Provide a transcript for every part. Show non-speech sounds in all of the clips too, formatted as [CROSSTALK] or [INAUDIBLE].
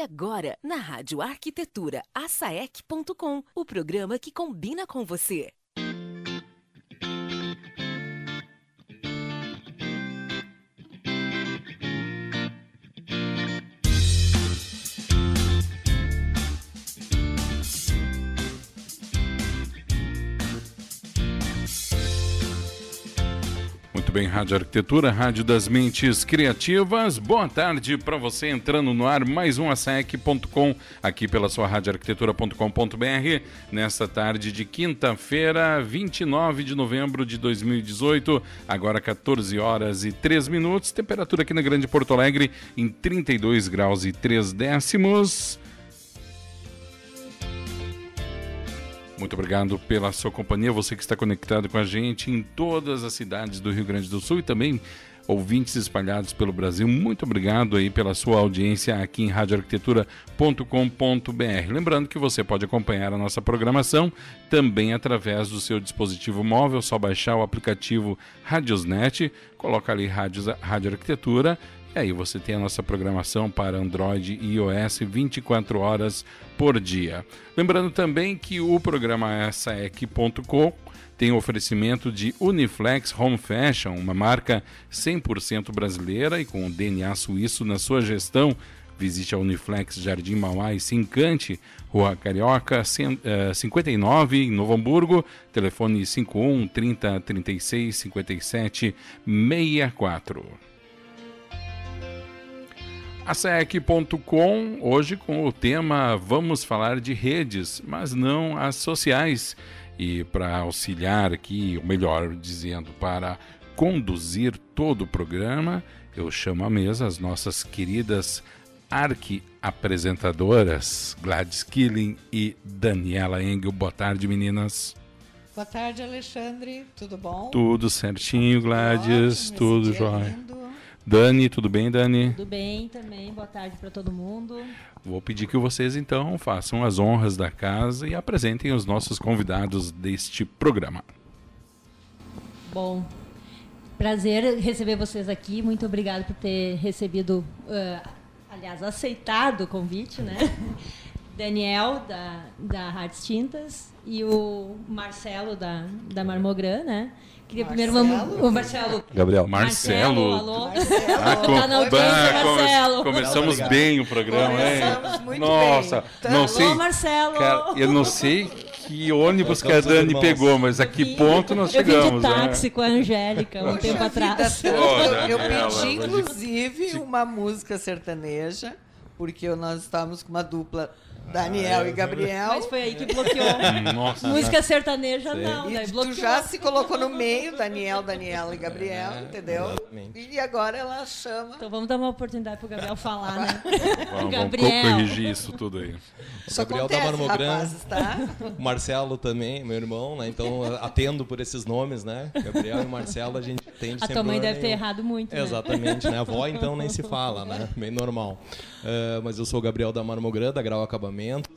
Agora, na Rádio Arquitetura, asaec.com, o programa que combina com você. Muito bem, Rádio Arquitetura, Rádio das Mentes Criativas. Boa tarde para você entrando no ar mais um ASEC.com aqui pela sua radioarquitetura.com.br nesta tarde de quinta-feira, 29 de novembro de 2018, agora 14 horas e 3 minutos, temperatura aqui na Grande Porto Alegre em 32 graus e 3 décimos. Muito obrigado pela sua companhia, você que está conectado com a gente em todas as cidades do Rio Grande do Sul e também ouvintes espalhados pelo Brasil. Muito obrigado aí pela sua audiência aqui em radioarquitetura.com.br. Lembrando que você pode acompanhar a nossa programação também através do seu dispositivo móvel, só baixar o aplicativo Radiosnet, coloca ali Rádio, Rádio Arquitetura e aí você tem a nossa programação para Android e iOS 24 horas por dia. Lembrando também que o programa SAEC.com tem oferecimento de Uniflex Home Fashion, uma marca 100% brasileira e com DNA suíço na sua gestão. Visite a Uniflex Jardim Mauá e se encante, Rua Carioca 59, em Novo Hamburgo, telefone 51 30 36 57 64 ASEC.com, hoje com o tema Vamos falar de redes, mas não as sociais. E para auxiliar aqui, ou melhor dizendo, para conduzir todo o programa, eu chamo à mesa as nossas queridas arqui-apresentadoras, Gladys Killing e Daniela Engel. Boa tarde, meninas. Boa tarde, Alexandre. Tudo bom? Tudo certinho, Gladys. Tudo jóia. Dani, tudo bem, Dani? Tudo bem também. Boa tarde para todo mundo. Vou pedir que vocês então façam as honras da casa e apresentem os nossos convidados deste programa. Bom, prazer receber vocês aqui. Muito obrigado por ter recebido, uh, aliás, aceitado o convite, né? [LAUGHS] Daniel, da, da Hartz Tintas, e o Marcelo, da, da Marmogran, né? Queria primeiro vamos. O Marcelo. Gabriel. Marcelo. Marcelo alô. Marcelo. Ah, com, tá na audiência, Marcelo. Começamos bem o programa, começamos hein? Muito Nossa, bem. não sei. Alô, Marcelo. Cara, eu não sei que ônibus que a Dani pegou, mas a que ponto nós chegamos. Eu vim de táxi né? com a Angélica um tempo atrás. eu pedi, inclusive, uma música sertaneja, porque nós estávamos com uma dupla Daniel ah, e Gabriel. Mas foi aí que bloqueou. [LAUGHS] Nossa, Música sertaneja Sim. não, e tu já se colocou no meio, Daniel, Daniela e Gabriel, é, entendeu? Exatamente. E agora ela chama. Então vamos dar uma oportunidade pro Gabriel falar, né? Vamos, [LAUGHS] Gabriel. vamos corrigir isso tudo aí. Isso Gabriel acontece, da Marmogran, tá? [LAUGHS] Marcelo também, meu irmão, né? Então atendo por esses nomes, né? Gabriel e Marcelo a gente tem A tua mãe deve ter errado muito, né? Exatamente, né? A avó então nem se fala, né? Bem normal. Uh, mas eu sou o Gabriel da Marmogran, da Grau Acabamento.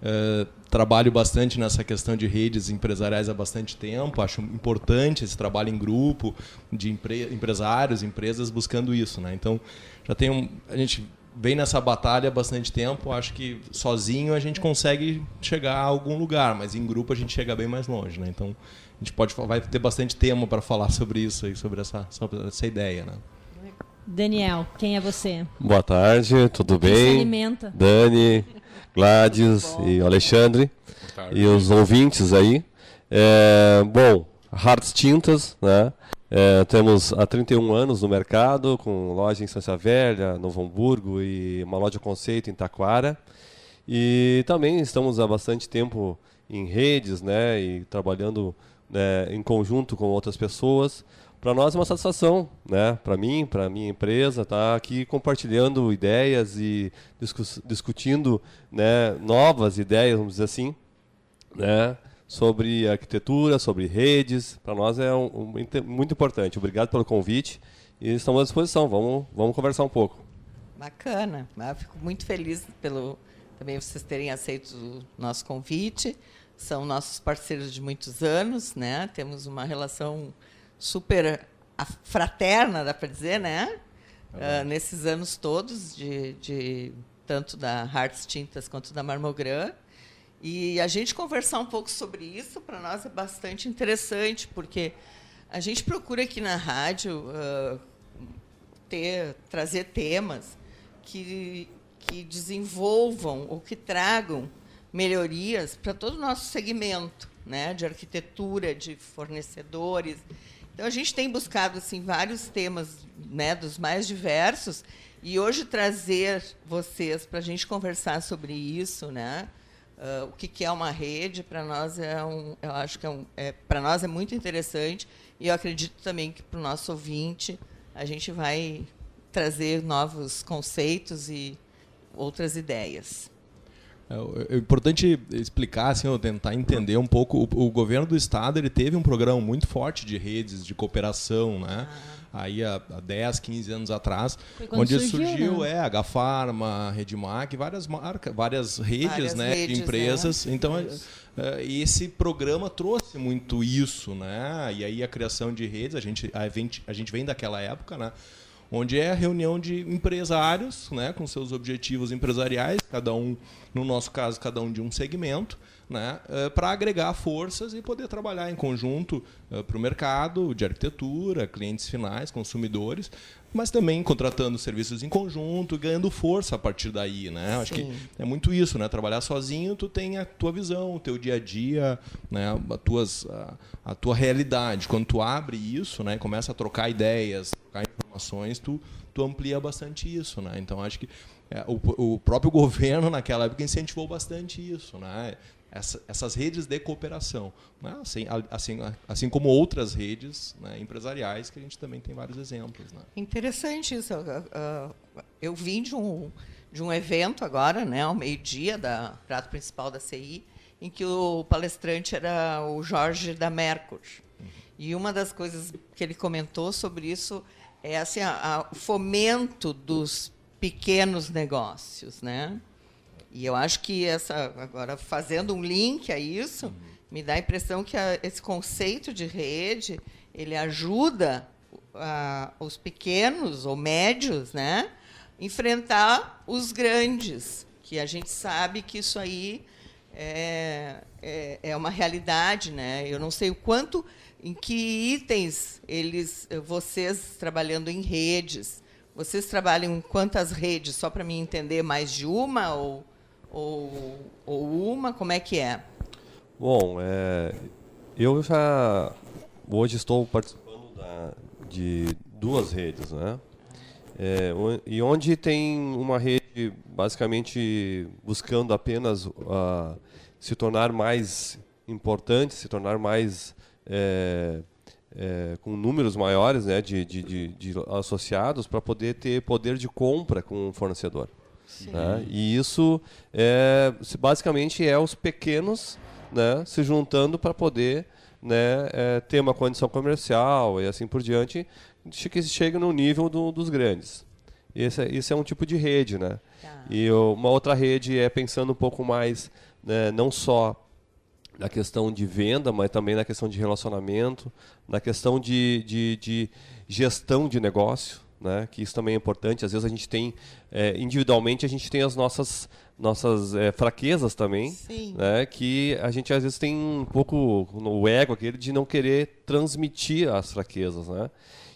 Uh, trabalho bastante nessa questão de redes empresariais há bastante tempo. Acho importante esse trabalho em grupo de empre empresários, empresas buscando isso, né? Então já tem um, a gente vem nessa batalha há bastante tempo. Acho que sozinho a gente consegue chegar a algum lugar, mas em grupo a gente chega bem mais longe, né? Então a gente pode vai ter bastante tema para falar [LAUGHS] sobre isso aí, sobre essa sobre essa ideia, né? Daniel, quem é você? Boa tarde, tudo quem bem? Se alimenta. Dani, Gladys e Alexandre e os ouvintes aí. É, bom, Hartz Tintas, né? É, temos há 31 anos no mercado, com loja em Santa Velha, Novo Hamburgo e uma loja conceito em Taquara. E também estamos há bastante tempo em redes, né? E trabalhando né, em conjunto com outras pessoas para nós é uma satisfação, né? Para mim, para minha empresa, tá aqui compartilhando ideias e discu discutindo, né, novas ideias, vamos dizer assim, né, sobre arquitetura, sobre redes. Para nós é um, um, muito importante. Obrigado pelo convite e estamos à disposição. Vamos, vamos conversar um pouco. Bacana. Eu fico muito feliz pelo também vocês terem aceito o nosso convite. São nossos parceiros de muitos anos, né? Temos uma relação super fraterna, dá para dizer, né? Uh, nesses anos todos de, de tanto da Hartz Tintas quanto da Marmogram. E a gente conversar um pouco sobre isso, para nós é bastante interessante, porque a gente procura aqui na rádio uh, ter, trazer temas que, que desenvolvam ou que tragam melhorias para todo o nosso segmento né, de arquitetura, de fornecedores. Então, a gente tem buscado assim, vários temas né, dos mais diversos, e hoje trazer vocês para a gente conversar sobre isso, né? Uh, o que, que, é uma rede para nós é um, eu acho que é, um, é para nós é muito interessante e eu acredito também que para o nosso ouvinte a gente vai trazer novos conceitos e outras ideias. É, é importante explicar, assim, ou tentar entender um pouco. O, o, governo do estado ele teve um programa muito forte de redes de cooperação, né? Ah aí há, há 10, 15 anos atrás, onde surgiu, surgiu né? é, a Gafarma, Redmac, várias marcas, várias redes, várias né, redes, de empresas. É. Então, é, esse programa trouxe muito isso, né? E aí a criação de redes, a gente, a gente, a gente vem daquela época, né? Onde é a reunião de empresários, né, com seus objetivos empresariais, cada um, no nosso caso, cada um de um segmento, né, eh, para agregar forças e poder trabalhar em conjunto eh, para o mercado de arquitetura, clientes finais, consumidores, mas também contratando serviços em conjunto, ganhando força a partir daí, né? Acho que é muito isso, né? Trabalhar sozinho, tu tem a tua visão, o teu dia a dia, né? A, tuas, a, a tua realidade. Quando tu abre isso, né? Começa a trocar ideias, trocar informações, tu, tu amplia bastante isso, né? Então acho que é, o, o próprio [LAUGHS] governo naquela época incentivou bastante isso, né? essa, essas redes de cooperação, né? assim, assim, assim como outras redes né, empresariais que a gente também tem vários exemplos. Né? Interessante isso. Eu vim de um, de um evento agora, né, ao meio-dia, da prato principal da CI, em que o palestrante era o Jorge da Mercur. Uhum. E uma das coisas que ele comentou sobre isso é assim, o fomento dos pequenos negócios, né? E eu acho que essa agora fazendo um link a isso, uhum. me dá a impressão que a, esse conceito de rede ele ajuda a, os pequenos ou médios, né, enfrentar os grandes, que a gente sabe que isso aí é, é, é uma realidade, né? Eu não sei o quanto, em que itens eles, vocês trabalhando em redes, vocês trabalham em quantas redes? Só para me entender mais de uma ou ou, ou uma? Como é que é? Bom, é, eu já hoje estou participando da, de duas redes, né? É, e onde tem uma rede basicamente buscando apenas uh, se tornar mais importante, se tornar mais é, é, com números maiores né, de, de, de, de associados para poder ter poder de compra com o fornecedor. Né? E isso é, basicamente é os pequenos né, se juntando para poder né, é, ter uma condição comercial e assim por diante, que chegue no nível do, dos grandes. Esse, é, esse é um tipo de rede. Né? Tá. E uma outra rede é pensando um pouco mais, né, não só na questão de venda, mas também na questão de relacionamento, na questão de, de, de gestão de negócio né? Que isso também é importante. Às vezes a gente tem é, individualmente a gente tem as nossas nossas é, fraquezas também, Sim. né? Que a gente às vezes tem um pouco no ego aquele de não querer transmitir as fraquezas, né?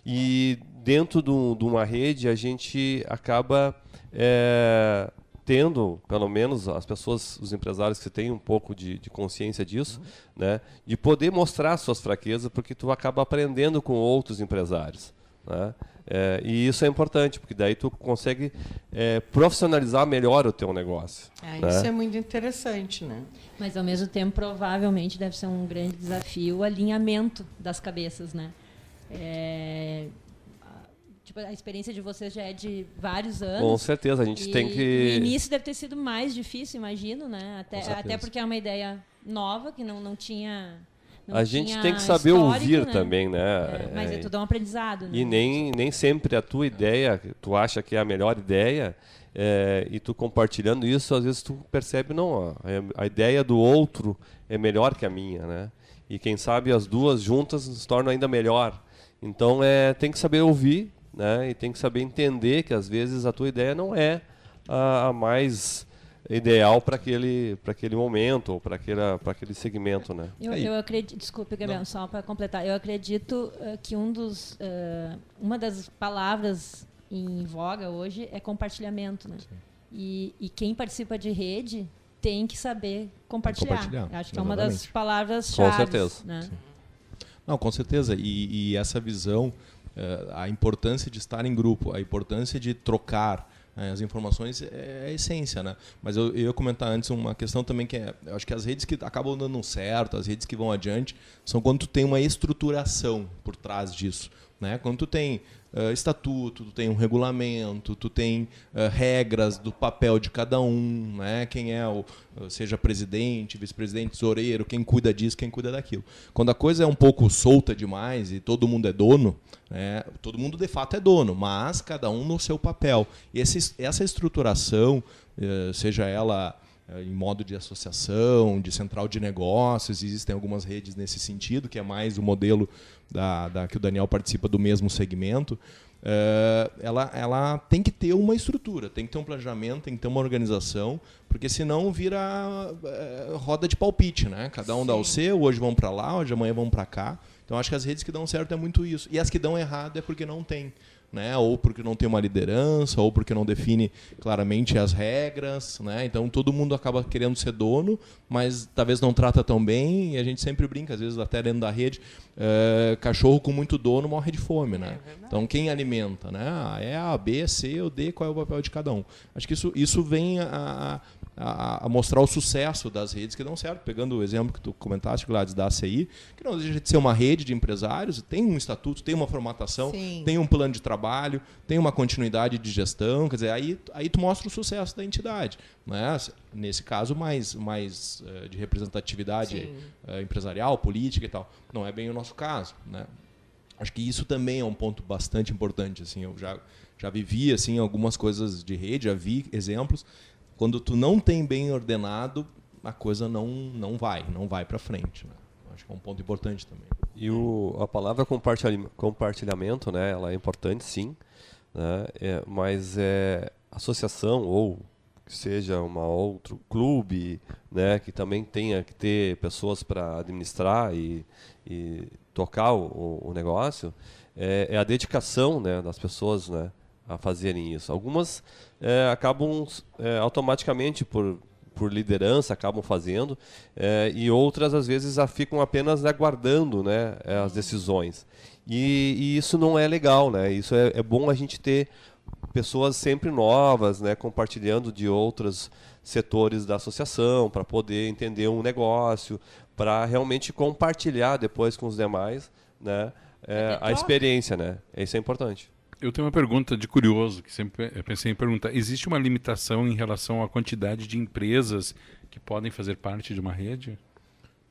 E dentro do, de uma rede a gente acaba é, tendo, pelo menos as pessoas, os empresários que têm um pouco de, de consciência disso, uhum. né, de poder mostrar suas fraquezas, porque tu acaba aprendendo com outros empresários. Né? É, e isso é importante, porque daí tu consegue é, profissionalizar melhor o teu negócio. É, né? Isso é muito interessante, né? Mas ao mesmo tempo, provavelmente deve ser um grande desafio o alinhamento das cabeças, né? Tipo, a experiência de vocês já é de vários anos. Com certeza, a gente tem que. No início deve ter sido mais difícil, imagino, né? Até, até porque é uma ideia nova que não, não tinha não a gente tem que saber ouvir né? também, né? É, mas é, é tudo um aprendizado. Né? E nem, nem sempre a tua ideia, tu acha que é a melhor ideia, é, e tu compartilhando isso, às vezes tu percebe, não, ó, é, a ideia do outro é melhor que a minha, né? E quem sabe as duas juntas se tornam ainda melhor. Então é, tem que saber ouvir, né? E tem que saber entender que às vezes a tua ideia não é a, a mais ideal para aquele, aquele momento ou para aquele segmento, né? Eu, eu acredito, desculpe, Gabriel, Não. só para completar, eu acredito uh, que um dos, uh, uma das palavras em voga hoje é compartilhamento, né? E, e, quem participa de rede tem que saber compartilhar. compartilhar. Acho que exatamente. é uma das palavras-chave. Com certeza. Né? Não, com certeza. E, e essa visão, uh, a importância de estar em grupo, a importância de trocar, é, as informações é, é a essência, né? Mas eu, eu ia comentar antes uma questão também que é, eu acho que as redes que acabam dando certo, as redes que vão adiante, são quando tu tem uma estruturação por trás disso, né? Quando tu tem uh, estatuto, tu tem um regulamento, tu tem uh, regras do papel de cada um, né? quem é o, seja presidente, vice-presidente, tesoureiro, quem cuida disso, quem cuida daquilo. Quando a coisa é um pouco solta demais e todo mundo é dono, né? todo mundo de fato é dono, mas cada um no seu papel. E esse, essa estruturação, uh, seja ela em modo de associação, de central de negócios, existem algumas redes nesse sentido, que é mais o modelo da, da que o Daniel participa do mesmo segmento, uh, ela, ela tem que ter uma estrutura, tem que ter um planejamento, tem que ter uma organização, porque senão vira uh, roda de palpite, né? Cada um Sim. dá o seu, hoje vão para lá, hoje amanhã vão para cá. Então acho que as redes que dão certo é muito isso. E as que dão errado é porque não tem né? ou porque não tem uma liderança, ou porque não define claramente as regras. Né? Então todo mundo acaba querendo ser dono, mas talvez não trata tão bem, e a gente sempre brinca, às vezes até dentro da rede, é, cachorro com muito dono morre de fome. Né? É então quem alimenta? Né? Ah, é A, B, C ou D, qual é o papel de cada um? Acho que isso, isso vem a, a, a, mostrar o sucesso das redes que dão certo. Pegando o exemplo que tu comentaste, Gladys, da ACI, que não deixa de ser uma rede de empresários, tem um estatuto, tem uma formatação, Sim. tem um plano de trabalho, tem uma continuidade de gestão, quer dizer, aí, aí tu mostra o sucesso da entidade. Né? Nesse caso, mais, mais uh, de representatividade uh, empresarial, política e tal. Não é bem o nosso caso. Né? Acho que isso também é um ponto bastante importante. Assim, eu já, já vivi assim, algumas coisas de rede, já vi exemplos quando tu não tem bem ordenado, a coisa não, não vai, não vai para frente. Né? Acho que é um ponto importante também. E o, a palavra compartilhamento, né, ela é importante sim, né, é, mas é associação ou seja uma outro clube, né, que também tenha que ter pessoas para administrar e, e tocar o, o negócio, é, é, a dedicação, né, das pessoas, né, a fazerem isso. Algumas é, acabam é, automaticamente por, por liderança acabam fazendo é, e outras às vezes ficam apenas aguardando né, as decisões. E, e, isso não é legal né? Isso é, é, bom a gente ter pessoas sempre novas né compartilhando de outros setores da associação para poder entender um negócio para realmente compartilhar depois com os demais né é, a experiência né? Isso é importante eu tenho uma pergunta de curioso, que sempre pensei em perguntar. Existe uma limitação em relação à quantidade de empresas que podem fazer parte de uma rede?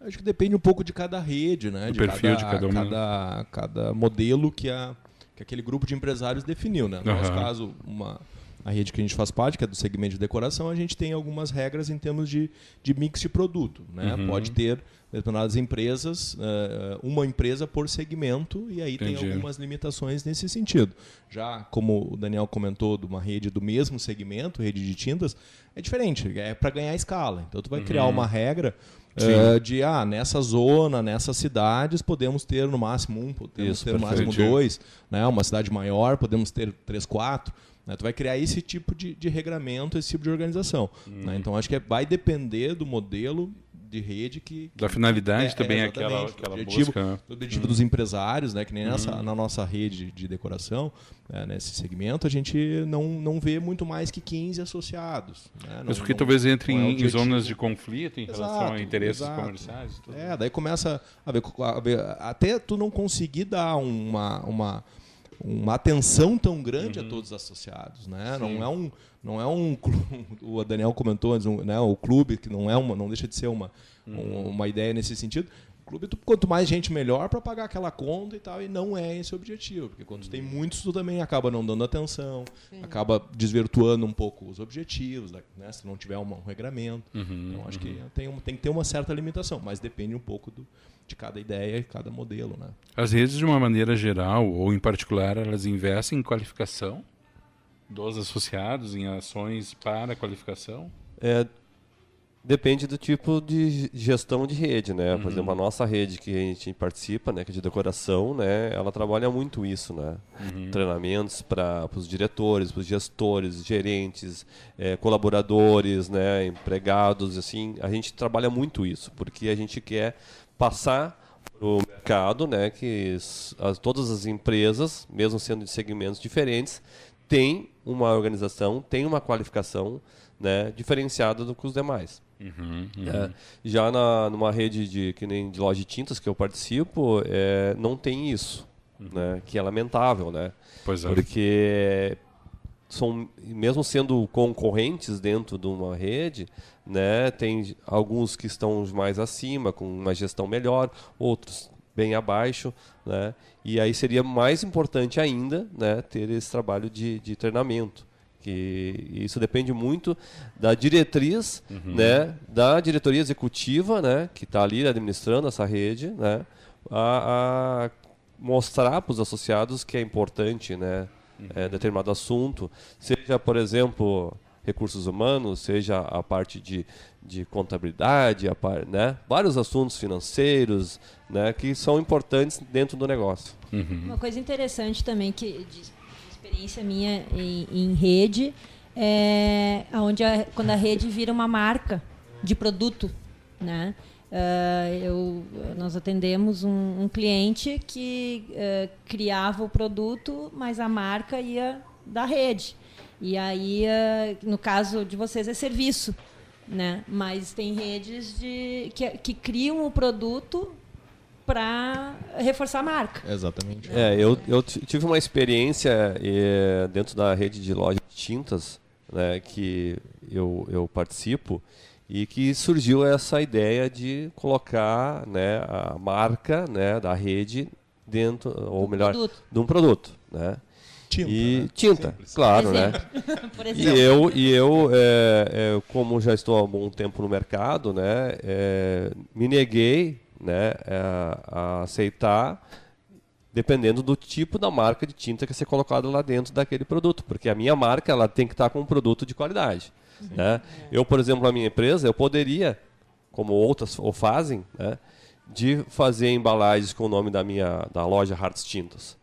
Acho que depende um pouco de cada rede, né? Do de perfil cada, de cada um. Cada, cada modelo que, a, que aquele grupo de empresários definiu, né? No uhum. nosso caso, uma, a rede que a gente faz parte, que é do segmento de decoração, a gente tem algumas regras em termos de, de mix de produto. Né? Uhum. Pode ter determinadas empresas, uh, uma empresa por segmento, e aí Entendi. tem algumas limitações nesse sentido. Já como o Daniel comentou, de uma rede do mesmo segmento, rede de tintas, é diferente, é para ganhar escala. Então tu vai uhum. criar uma regra uh, de ah, nessa zona, nessas cidades, podemos ter no máximo um, podemos Isso, ter no máximo dois, né? uma cidade maior, podemos ter três, quatro. Né? Tu vai criar esse tipo de, de regramento, esse tipo de organização. Hum. Né? Então acho que é, vai depender do modelo de rede que, da finalidade é, também é aquela, aquela objetivo, busca, né? o objetivo hum. dos empresários né que nem nessa, hum. na nossa rede de decoração né, nesse segmento a gente não, não vê muito mais que 15 associados né? mas porque não, talvez entre é em, em, zonas de conflito em exato, relação a interesses exato. comerciais tudo. é daí começa a ver, a ver, até tu não conseguir dar uma uma uma atenção tão grande uhum. a todos os associados, né? Não é um não é um [LAUGHS] o Daniel comentou antes, um, né, o clube que não é uma não deixa de ser uma uhum. uma ideia nesse sentido. O clube quanto mais gente melhor para pagar aquela conta e tal e não é esse o objetivo, porque quando uhum. tem muitos tu também acaba não dando atenção, Sim. acaba desvirtuando um pouco os objetivos, né? Se não tiver um, um regramento. Uhum, então acho que uhum. tem, tem que ter uma certa limitação, mas depende um pouco do de cada ideia e cada modelo. Né? As redes, de uma maneira geral ou em particular, elas investem em qualificação dos associados em ações para qualificação? É, Depende do tipo de gestão de rede, né? Por uhum. exemplo, a nossa rede que a gente participa, né, que é de decoração, né, ela trabalha muito isso, né? Uhum. Treinamentos para os diretores, para os gestores, gerentes, é, colaboradores, né, empregados, assim, a gente trabalha muito isso, porque a gente quer passar para o mercado, né, que as, todas as empresas, mesmo sendo de segmentos diferentes, têm uma organização, têm uma qualificação, né, diferenciada do que os demais. Uhum, uhum. É, já na, numa rede de, que nem de loja de tintas que eu participo, é, não tem isso, uhum. né? que é lamentável, né? Pois é. Porque são, mesmo sendo concorrentes dentro de uma rede, né, tem alguns que estão mais acima, com uma gestão melhor, outros bem abaixo, né? E aí seria mais importante ainda, né, ter esse trabalho de, de treinamento que isso depende muito da diretriz, uhum. né, da diretoria executiva, né, que está ali administrando essa rede, né, a, a mostrar para os associados que é importante, né, uhum. é, determinado assunto, seja, por exemplo, recursos humanos, seja a parte de, de contabilidade, a par, né, vários assuntos financeiros, né, que são importantes dentro do negócio. Uhum. Uma coisa interessante também que experiência minha em, em rede, é, onde a, quando a rede vira uma marca de produto, né? Uh, eu, nós atendemos um, um cliente que uh, criava o produto, mas a marca ia da rede. E aí, uh, no caso de vocês, é serviço. Né? Mas tem redes de, que, que criam o produto para reforçar a marca. Exatamente. É, eu, eu tive uma experiência dentro da rede de lojas de tintas, né, que eu, eu participo, e que surgiu essa ideia de colocar né, a marca né, da rede dentro, ou melhor, produto. de um produto. Né? Tinta, e né? tinta, Simples. claro, né? [LAUGHS] e eu, e eu é, é, como já estou há um tempo no mercado, né, é, me neguei né, a, a aceitar dependendo do tipo da marca de tinta que ser colocada lá dentro daquele produto, porque a minha marca ela tem que estar com um produto de qualidade. Né? Eu, por exemplo, a minha empresa, eu poderia, como outras o fazem, né, de fazer embalagens com o nome da minha da loja Hartz Tintas.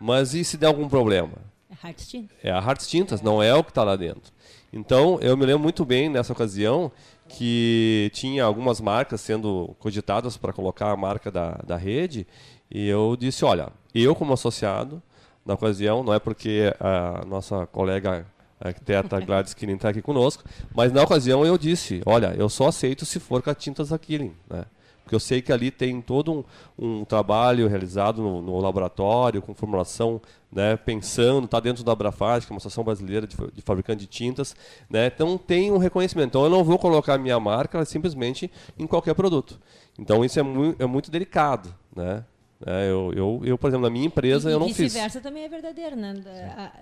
Mas e se der algum problema? É Hartz Tintas. É a Hartz Tintas, não é o que está lá dentro. Então, eu me lembro muito bem nessa ocasião que tinha algumas marcas sendo cogitadas para colocar a marca da, da rede, e eu disse, olha, eu como associado, na ocasião, não é porque a nossa colega arquiteta Gladys Killing está aqui conosco, mas na ocasião eu disse, olha, eu só aceito se for com a tintas da Killing, né? Porque eu sei que ali tem todo um, um trabalho realizado no, no, laboratório, com formulação, né, pensando, está dentro da Abrafaz, que é uma associação brasileira de, de fabricante de tintas. Né, então tem um reconhecimento. Então eu não vou colocar minha marca simplesmente em qualquer produto. Então isso é, mu é muito delicado. Né? É, eu, eu, eu, por exemplo, na minha empresa e, eu não fiz. vice-versa também é verdadeiro, né? A,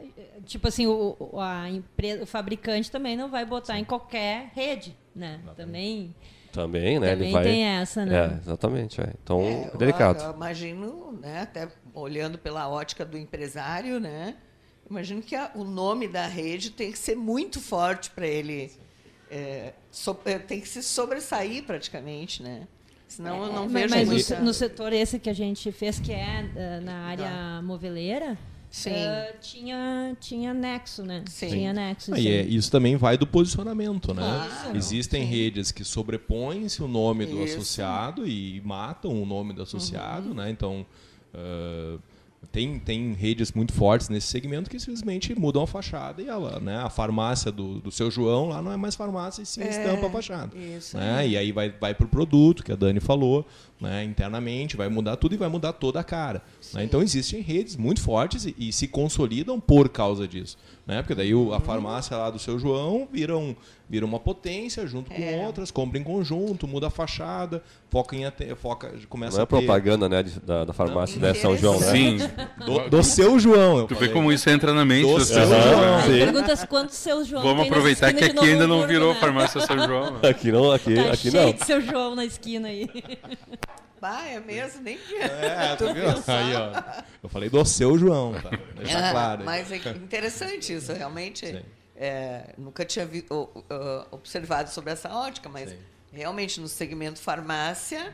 tipo assim, o, a empresa, o fabricante também não vai botar Sim. em qualquer rede, né? Também também, né? Também ele vai... tem essa, né? É, exatamente. É. Então, é, é delicado. Eu, eu, imagino, né, até olhando pela ótica do empresário, né? Imagino que a, o nome da rede tem que ser muito forte para ele. É, so, é, tem que se sobressair praticamente, né? Senão eu não é, vejo mas, muita... no, no setor esse que a gente fez, que é uh, na área tá. moveleira, Sim. Uh, tinha, tinha nexo, né? Sim. Tinha nexo. Ah, é, isso também vai do posicionamento, né? Claro. Existem sim. redes que sobrepõem-se o nome do isso. associado e matam o nome do associado, uhum. né? Então, uh, tem, tem redes muito fortes nesse segmento que simplesmente mudam a fachada e ela, né, a farmácia do, do seu João lá não é mais farmácia e sim é, estampa a fachada. Isso né? E aí vai, vai para o produto, que a Dani falou, né, internamente, vai mudar tudo e vai mudar toda a cara. Né? Então existem redes muito fortes e, e, se consolidam por causa disso. Né? Porque daí o, a farmácia lá do seu João vira, um, vira uma potência junto com é. outras, compra em conjunto, muda a fachada, foca em foca, começa Não é propaganda, né, da, da farmácia da São João, né? Sim. Do, do seu João. Tu falei. vê como isso entra na mente do, do seu João. João. Perguntas quantos seus João Vamos aproveitar que aqui ainda não virou né? farmácia São João. Aqui não, aqui, tá aqui cheio não. de seu João na esquina aí. Bah, é mesmo, nem É, tu viu? Aí, ó. Eu falei do seu João, tá? É, claro. Mas é interessante isso, realmente. Sim. é, nunca tinha vi- o- o- observado sobre essa ótica, mas Sim. realmente no segmento farmácia,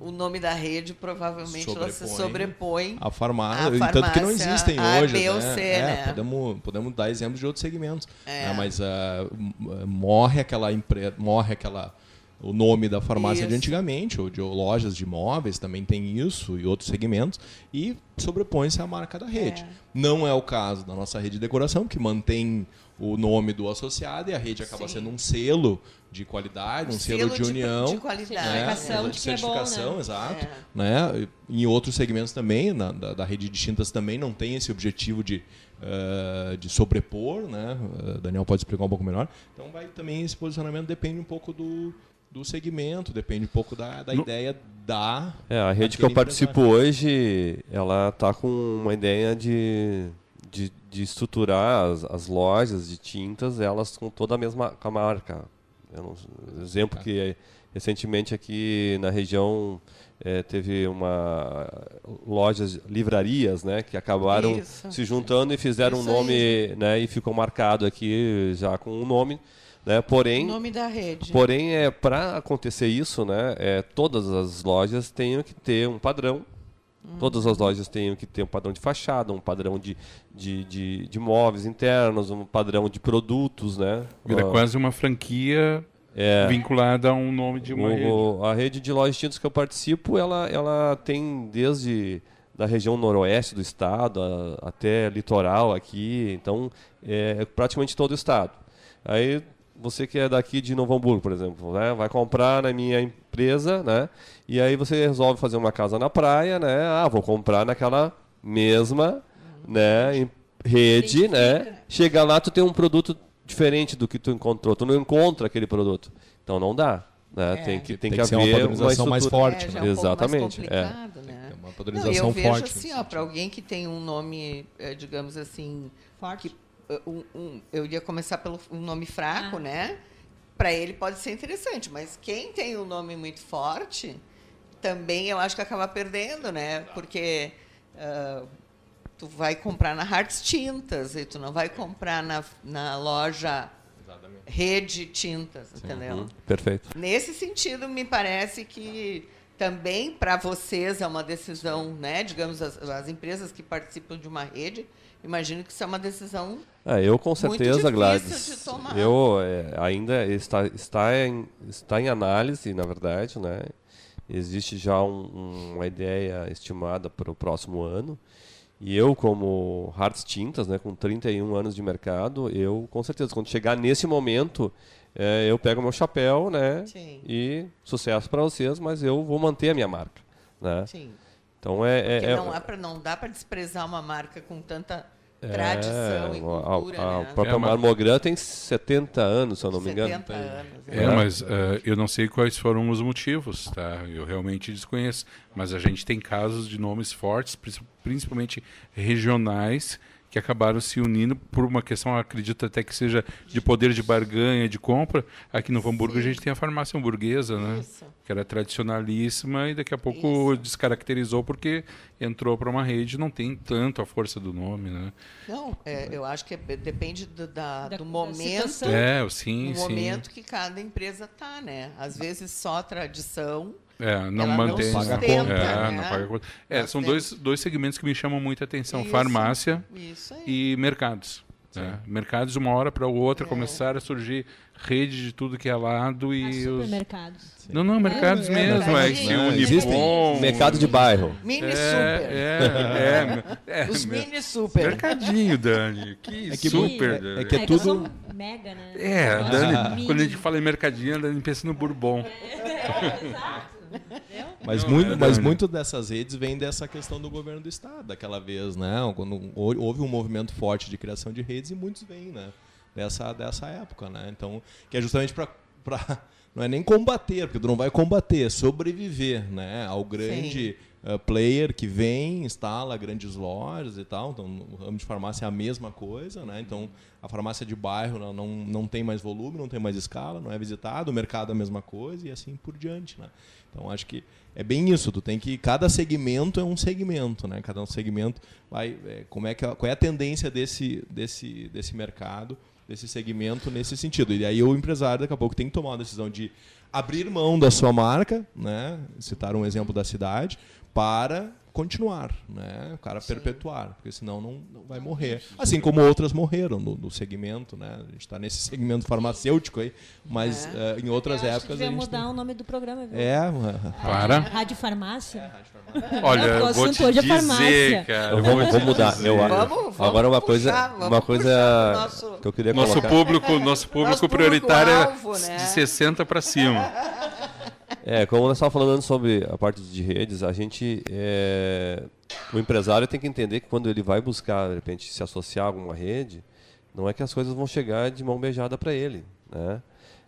o nome da rede provavelmente ela se Sobrepõe sobrepõe. A farmácia, A e tanto que não farmácia existem A, hoje. B ou né? C, É, né? Podemos, podemos dar exemplos de outros segmentos. É. né? Mas m- morre aquela empresa, morre aquela o nome da farmácia de Isso. antigamente, ou de lojas de imóveis também tem isso e outros segmentos, e sobrepõe-se a marca da rede. É. Não é o caso da nossa rede de decoração, que mantém o nome do associado e a rede acaba Sim. sendo um selo de qualidade, um selo, de união. de qualidade. né? Certificação de que é bom, certificação, né? exato. É. Né? Em outros segmentos também, na, da, da rede de tintas também não tem esse objetivo de, eh, de sobrepor, né? Eh, Daniel pode explicar um pouco melhor. Então vai também esse posicionamento depende um pouco do, do segmento, depende um pouco da, da No- ideia da É, a rede que eu participo hoje, ela tá com uma ideia de, de, de estruturar as, as lojas de tintas, elas com toda a mesma com a marca. Eu não- exemplo que é, recentemente aqui na região eh, teve uma lojas, livrarias, né, que acabaram Isso. se juntando e fizeram um Isso nome, né, e ficou marcado aqui já com um nome, né, porém O nome da rede. Porém, é, para acontecer isso, né, é, todas as lojas têm que ter um padrão. Todas as lojas têm que ter um padrão de fachada, um padrão de, de, de, de móveis internos, um padrão de produtos, né? Vira Ah, quase uma franquia é, vinculada a um nome de uma o- rede. a rede de lojas de tintas que eu participo, ela, ela tem desde da região noroeste do estado a- até litoral aqui, então é praticamente todo o estado. Aí você que é daqui de Novo Hamburgo, por exemplo, né, vai comprar na minha empresa, né, e aí você resolve fazer uma casa na praia, né, ah, vou comprar naquela mesma, né, rede, né, chega lá tu tem um produto diferente do que tu encontrou, tu não encontra aquele produto, então não dá, né, É. tem que tem, Tem que que ser uma haver padronização mais forte, é, né? é um pouco mais Exatamente, é. né? Uma Não, padronização eu vejo forte. assim, nesse ó, para alguém que tem um nome, eh, digamos assim, Forte. que, um, um- eu iria começar pelo um nome fraco, Ah. né? Para ele pode ser interessante, mas quem tem um nome muito forte, também eu acho que acaba perdendo, né? Porque ah, tu vai comprar na Hartz Tintas e tu não vai comprar na, na loja Exatamente. Rede Tintas, entendeu? Uhum, perfeito. Nesse sentido, me parece que também para vocês é uma decisão, né? Digamos, as, as empresas que participam de uma rede, imagino que isso é uma decisão. É, eu com certeza, Gladys. de tomar. Eu é, ainda está, está, em, está em análise, na verdade, né? Existe já um- uma ideia estimada para o próximo ano. E eu, como Hartz Tintas, né, com 31 anos de mercado, eu com certeza, quando chegar nesse momento, é, eu pego meu chapéu, né? Sim. E sucesso para vocês, mas eu vou manter a minha marca, né? Sim. Então é, é, Porque é- não, há pra, não dá para desprezar uma marca com tanta tradição e É, cultura, a, a né? própria É, Marmogran tem 70 anos, se eu não me engano. 70 anos. É, né? mas eh, eu não sei quais foram os motivos, tá? Eu realmente desconheço. Mas a gente tem casos de nomes fortes, principalmente regionais, que acabaram se unindo por uma questão, acredito até que seja de poder de barganha, de compra. Aqui no Hamburgo a gente tem a farmácia hamburguesa, né? Isso. Que era tradicionalíssima e daqui a pouco Isso. descaracterizou porque entrou para uma rede, não tem tanto a força do nome, né? Não, é, eu acho que é- depende do, da- Da- do momento. É, sim, no sim. momento que cada empresa tá, né? Às vezes só tradição. É, não Ela não mantém. sustenta, é, né? não paga conta. É, são dois, dois segmentos que me chamam muita atenção: Isso. farmácia Isso e mercados. né? Mercados, de uma hora para outra, É. começaram a surgir rede de tudo que é lado e As os. supermercados. Não, não, mercados é, mesmo. É, que Não. Mercado de bairro. Mini É, super. é, [LAUGHS] é, é, Os mini super. Mercadinho, Dani. Que, É que- super. é- Dani. é que é tudo- mega, né? É, Eu Dani, de [LAUGHS] quando a gente fala em mercadinho, a Dani pensa no Bourbon. [LAUGHS] Mas, Não, muito, é mas muito dessas redes vem dessa questão do governo do estado, daquela vez, né? Quando hou- houve um movimento forte de criação de redes e muitos vêm, né? Dessa, dessa época, né? Então, que é justamente para para [LAUGHS] não é nem combater, porque tu não vai combater, é sobreviver, né, ao grande uh, player que vem, instala grandes lojas e tal. Então, no ramo de farmácia é a mesma coisa, né? Então, a farmácia de bairro não, não, não tem mais volume, não tem mais escala, não é visitado, o mercado é a mesma coisa e assim por diante, né? Então, acho que é bem isso. Tu tem que cada segmento é um segmento, né? Cada um segmento vai é, como é que qual é a tendência desse desse desse mercado, desse segmento nesse sentido. E aí o empresário daqui a pouco tem que tomar uma decisão de abrir mão da sua marca, né? Citar um exemplo da cidade para continuar, né? O cara Sim. perpetuar, porque senão não, não vai morrer. Assim como outras morreram no, no segmento, né? A gente está nesse segmento farmacêutico aí, mas é. uh, em outras Eu épocas. Acho que mudar tem... o nome do programa. Viu? É, para. Rádio Farmácia. É, Rádio [LAUGHS] Farmácia. Olha, eu vou te hoje é dizer, cara. Eu vou, vou mudar. Eu, vamos, vamos agora uma coisa, puxar, uma coisa nosso, que eu queria nosso colocar. Público, nosso público nosso prioritário é alvo, né? de 60 para cima. É, como nós estávamos falando sobre a parte de redes, a gente. É, o empresário tem que entender que quando ele vai buscar, de repente, se associar a alguma rede, não é que as coisas vão chegar de mão beijada para ele. Né?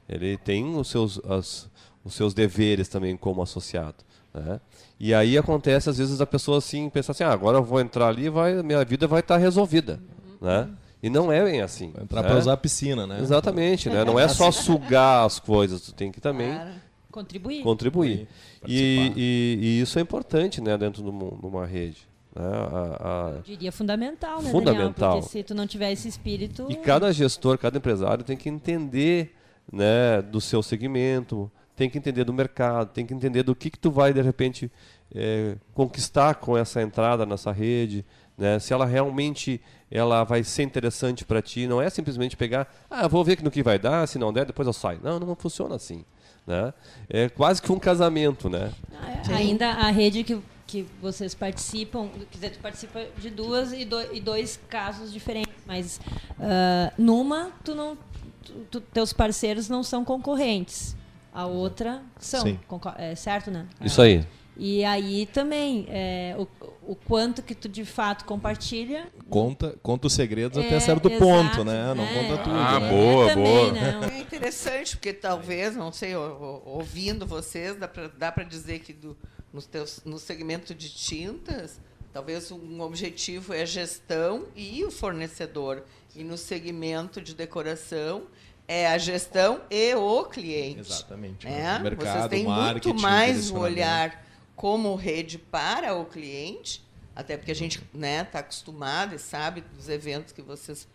Ele tem os seus, as, os seus deveres também como associado. Né? E aí acontece, às vezes, a pessoa assim, pensa assim, ah, agora eu vou entrar ali vai minha vida vai estar tá resolvida. Uhum. Né? E não é bem assim. Vai entrar né? para usar a piscina, né? Exatamente, né? Não é só sugar as coisas, tu tem que também claro. Contribuir. Contribuir. E, e, e, isso é importante né, dentro de uma, rede. Né? A, a... Eu diria fundamental, né, fundamental. Daniel? Porque se tu não tiver esse espírito... E cada gestor, cada empresário tem que entender né, do seu segmento, tem que entender do mercado, tem que entender do que, que tu vai, de repente, é, conquistar com essa entrada nessa rede, né? se ela realmente ela vai ser interessante para ti. Não é simplesmente pegar, ah, vou ver no que vai dar, se não der, depois eu saio. Não, não funciona assim. Né? É quase que um casamento, né? Ah, ainda a rede que, que vocês participam, quer dizer, tu participa de duas e, do, e dois casos diferentes, mas uh, numa tu não, tu, tu, teus parceiros não são concorrentes, a outra são, é certo, né? Isso aí. E aí também, é, o, o quanto que tu de fato compartilha. Conta, conta os segredos é, até certo exato, ponto, né? Não é. conta tudo. Ah, né? boa, é, boa. É interessante, porque talvez, não sei, ouvindo vocês, dá para dizer que do, nos teus, no segmento de tintas, talvez um objetivo é a gestão e o fornecedor. E no segmento de decoração, é a gestão e o cliente. Exatamente. Né? Mercado, Vocês têm muito mais o olhar como rede para o cliente, até porque a gente está né, tá acostumado e sabe dos eventos que vocês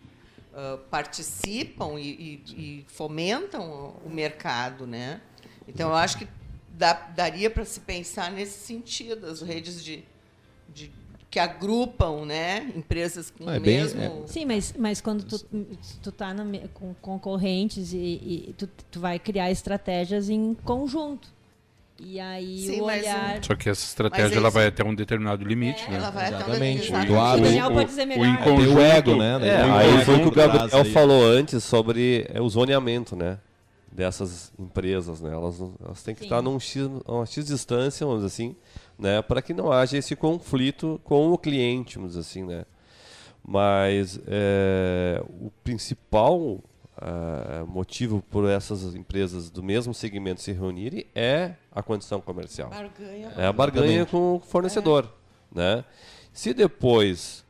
uh, participam e, e, e, fomentam o mercado. Né? Então, eu acho que dá, daria para se pensar nesse sentido, as redes de, de que agrupam né, empresas com é o mesmo. Bem, é. Sim, mas, mas quando tu, tu tá com concorrentes e, e tu, tu vai criar estratégias em conjunto. E aí Sim, o olhar. Só que essa estratégia ela vai até um determinado limite, é, né? Ela vai Exatamente. até um o, Daniel pode dizer melhor. O, o, o ego, né? É, aí foi o que o Gabriel falou antes sobre é, o zoneamento, né? Dessas empresas, né? Elas, elas têm que Sim. estar num X, uma X distância, vamos dizer assim, né? Para que não haja esse conflito com o cliente, vamos dizer assim, né? Mas é, o principal uh, motivo por essas empresas do mesmo segmento se reunirem é a condição comercial. Barganha. É a barganha com o fornecedor. É. Né? Se depois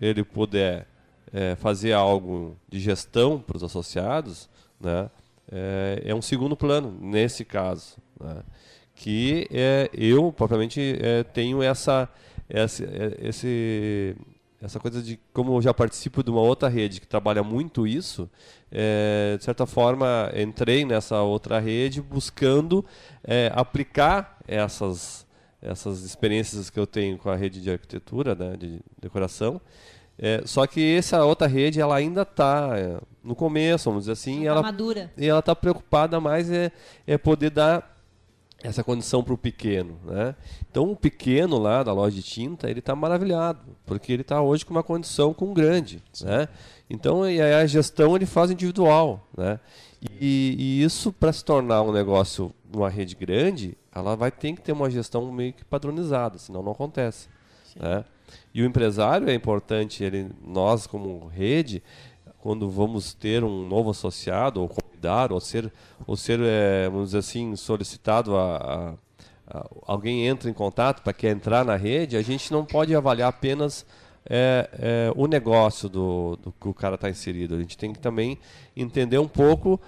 ele puder é, fazer algo de gestão para os associados, né, é, é, um segundo plano nesse caso. Né, que é, eu, propriamente, é, tenho essa, essa, é, esse, essa coisa de como eu já participo de uma outra rede que trabalha muito isso, é, de certa forma entrei nessa outra rede buscando é, aplicar essas essas experiências que eu tenho com a rede de arquitetura, né, de decoração. É, só que essa outra rede ela ainda está é, no começo, vamos dizer assim, tá ela madura. e ela está preocupada mais é, é poder dar essa condição para o pequeno. Né? Então, o pequeno lá da loja de tinta, ele está maravilhado, porque ele está hoje com uma condição com um grande. Né? Então, e a gestão ele faz individual. Né? E, e isso, para se tornar um negócio, uma rede grande, ela vai ter que ter uma gestão meio que padronizada, senão não acontece. Né? E o empresário é importante, ele, nós como rede, quando vamos ter um novo associado ou convidar ou ser, ou ser é, vamos dizer assim, solicitado a, a, a alguém entra em contato para quer entrar na rede, a gente não pode avaliar apenas é, é, o negócio do, do que o cara está inserido. A gente tem que também entender um pouco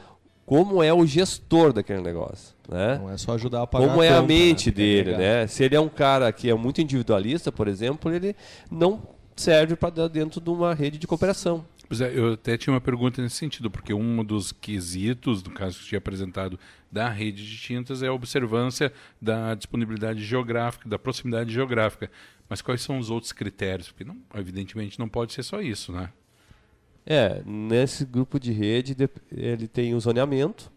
como é o gestor daquele negócio. Né? Não é só ajudar a pagar Como a é a conta, mente né? Dele, né? Se ele é um cara que é muito individualista, por exemplo, ele não serve para dentro de uma rede de cooperação. Pois é, eu até tinha uma pergunta nesse sentido, porque um dos quesitos, no caso que tinha apresentado, da rede de tintas é a observância da disponibilidade geográfica, da proximidade geográfica. Mas quais são os outros critérios? Porque, não, evidentemente, não pode ser só isso, né? É, nesse grupo de rede de- ele tem o zoneamento,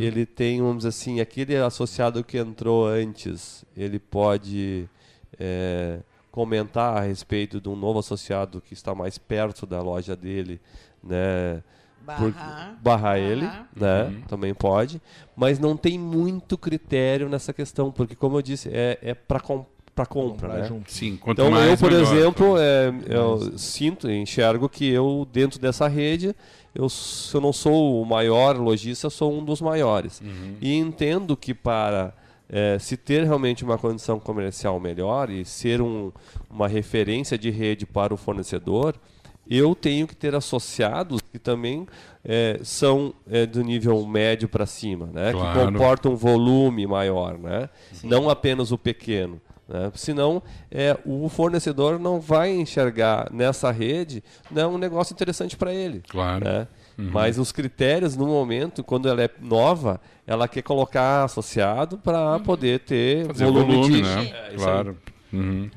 ele tem, vamos dizer assim, aquele associado que entrou antes, ele pode é, comentar a respeito de um novo associado que está mais perto da loja dele, né? por- Barrar. barrar ele, barrar. né? Uhum. Também pode, mas não tem muito critério nessa questão, porque como eu disse, é, é para para compra, Comprar né? junto. Sim, quanto Então mais eu, por melhor. exemplo, é, eu sinto, enxergo que eu dentro dessa rede, eu, se eu não sou o maior lojista, eu sou um dos maiores. Uhum. E entendo que para é, se ter realmente uma condição comercial melhor e ser um, uma referência de rede para o fornecedor, eu tenho que ter associados que também é, são é, do nível médio para cima, né? que Claro. comportam um volume maior, né? não apenas o pequeno. Né? Senão, é, o fornecedor não vai enxergar nessa rede né, um negócio interessante para ele. Claro. Né? Mas os critérios, no momento, quando ela é nova, ela quer colocar associado para poder ter Fazer volume, volume, de... né? É, claro. Uhum.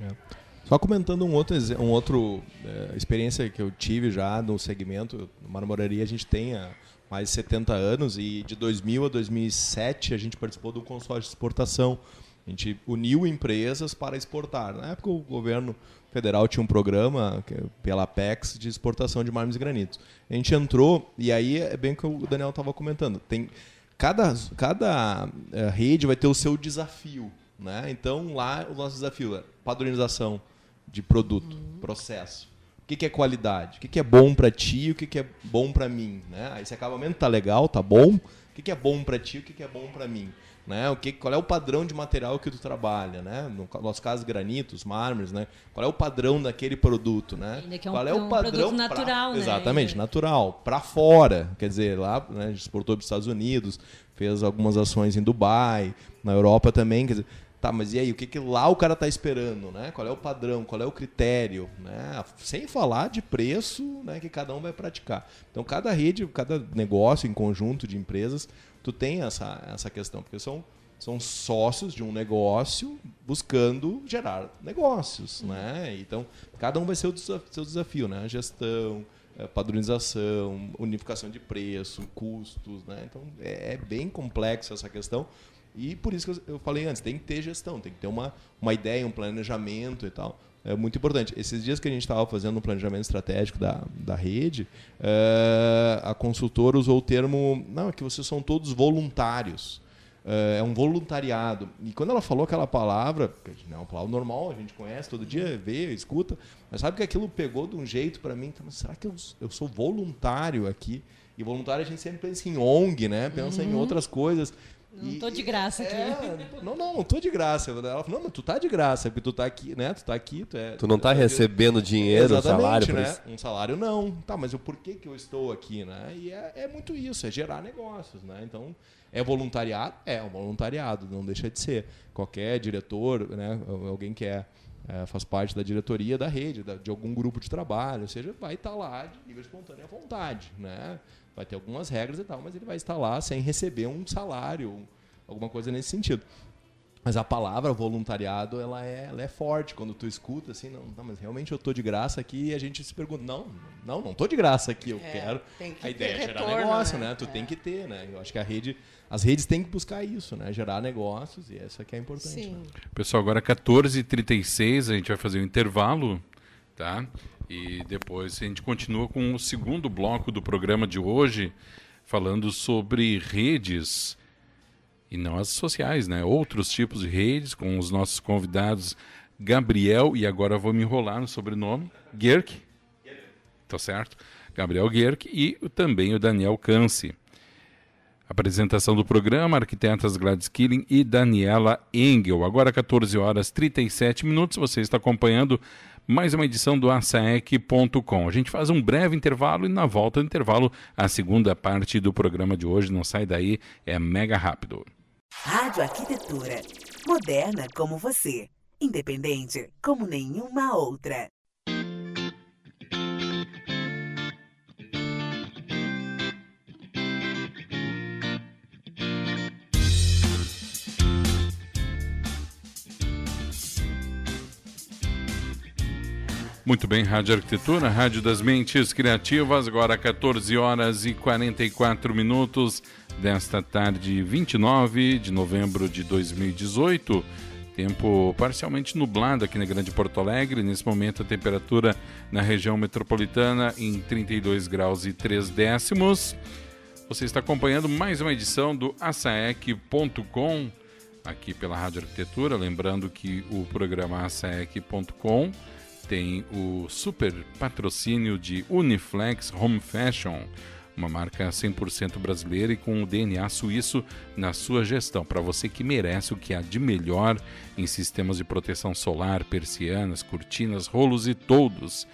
Só comentando um outro, um outro eh, experiência que eu tive já no segmento, no Marmoraria a gente tem há mais de 70 anos e de 2000 a 2007 a gente participou do consórcio de exportação. A gente uniu empresas para exportar. Na época o governo federal tinha um programa que- pela Apex de exportação de mármores e granitos. A gente entrou e aí é bem o que o Daniel estava comentando. Tem cada cada eh, rede vai ter o seu desafio, né? Então lá o nosso desafio é padronização de produto, processo. O que, que é qualidade? O que, que é bom para ti e o que, que é bom para mim? Né? Esse acabamento tá legal, tá bom. O que, que é bom para ti e o que, que é bom para mim? Né? O que, qual é o padrão de material que tu trabalha? Né? No nosso caso, granitos, mármores. Né? Qual é o padrão daquele produto? Né? Ainda que é um- qual é é o um padrão produto pra- natural, né? Exatamente, natural. Para fora. Quer dizer, lá né, a gente exportou para os Estados Unidos, fez algumas ações em Dubai, na Europa também. Quer dizer, Tá, mas e aí, o que, que lá o cara tá esperando, né? Qual é o padrão, qual é o critério, né? Sem falar de preço, né, que cada um vai praticar. Então, cada rede, cada negócio em conjunto de empresas, tu tem essa, essa questão, porque são, são sócios de um negócio buscando gerar negócios, né? Então, cada um vai ser o desa- seu desafio, né? Gestão, eh, padronização, unificação de preço, custos, né? Então, é, é bem complexo essa questão. E por isso que eu- eu falei antes, tem que ter gestão, tem que ter uma, uma ideia, um planejamento e tal. É muito importante. Esses dias que a gente estava fazendo um planejamento estratégico da, da rede, eh, a consultora usou o termo, não, é que vocês são todos voluntários. Eh, é um voluntariado. E quando ela falou aquela palavra, que não é uma palavra normal, a gente conhece, todo dia vê, escuta, mas sabe que aquilo pegou de um jeito para mim, então, será que eu, eu sou voluntário aqui? E voluntário a gente sempre pensa em ONG, né? Pensa em outras coisas. Não E- tô de graça aqui. é, não, não, não tô de graça. Ela falou, não, mas tu tá de graça, porque tu tá aqui, né? Tu tá aqui, tu é. Tu não tá é- recebendo dinheiro, Exatamente, salário por né? isso. Um salário não. Tá, mas o porquê que eu estou aqui, né? E é, é muito isso, é gerar negócios, né? Então, é voluntariado? É um voluntariado, não deixa de ser. Qualquer diretor, né? Alguém que é, é, faz parte da diretoria da rede, da- de algum grupo de trabalho, ou seja, vai estar lá de livre espontânea vontade, né? Vai ter algumas regras e tal, mas ele vai estar lá sem receber um salário, alguma coisa nesse sentido. Mas a palavra voluntariado, ela é, ela é forte. Quando tu escuta, assim, não, não, mas realmente eu tô de graça aqui e a gente se pergunta, não, não, não tô de graça aqui, eu É, quero. tem que a ideia ter é gerar retorno, negócio, né? né? Tu É. tem que ter, né? Eu acho que a rede, as redes têm que buscar isso, né? Gerar negócios e essa que é importante. Sim. né? Pessoal, agora 14h36, a gente vai fazer um intervalo, tá? E depois a gente continua com o segundo bloco do programa de hoje, falando sobre redes e não as sociais, né? Outros tipos de redes, com os nossos convidados Gabriel, e agora vou me enrolar no sobrenome, Gerk, tá certo? Gabriel Gerk e também o Daniel Canci. Apresentação do programa, arquitetas Gladys Killing e Daniela Engel. Agora 14 horas 37 minutos, você está acompanhando mais uma edição do asaec.com. A gente faz um breve intervalo e na volta do intervalo a segunda parte do programa de hoje. Não sai daí, é mega rápido. Rádio Arquitetura. Moderna como você. Independente como nenhuma outra. Muito bem, Rádio Arquitetura, Rádio das Mentes Criativas, agora 14 horas e 44 minutos desta tarde 29 de novembro de 2018. Tempo parcialmente nublado aqui na Grande Porto Alegre. Nesse momento, a temperatura na região metropolitana em 32 graus e 3 décimos. Você está acompanhando mais uma edição do asaec.com aqui pela Rádio Arquitetura. Lembrando que o programa asaec.com tem o super patrocínio de Uniflex Home Fashion, uma marca 100% brasileira e com o DNA suíço na sua gestão, para você que merece o que há de melhor em sistemas de proteção solar, persianas, cortinas, rolos e todos.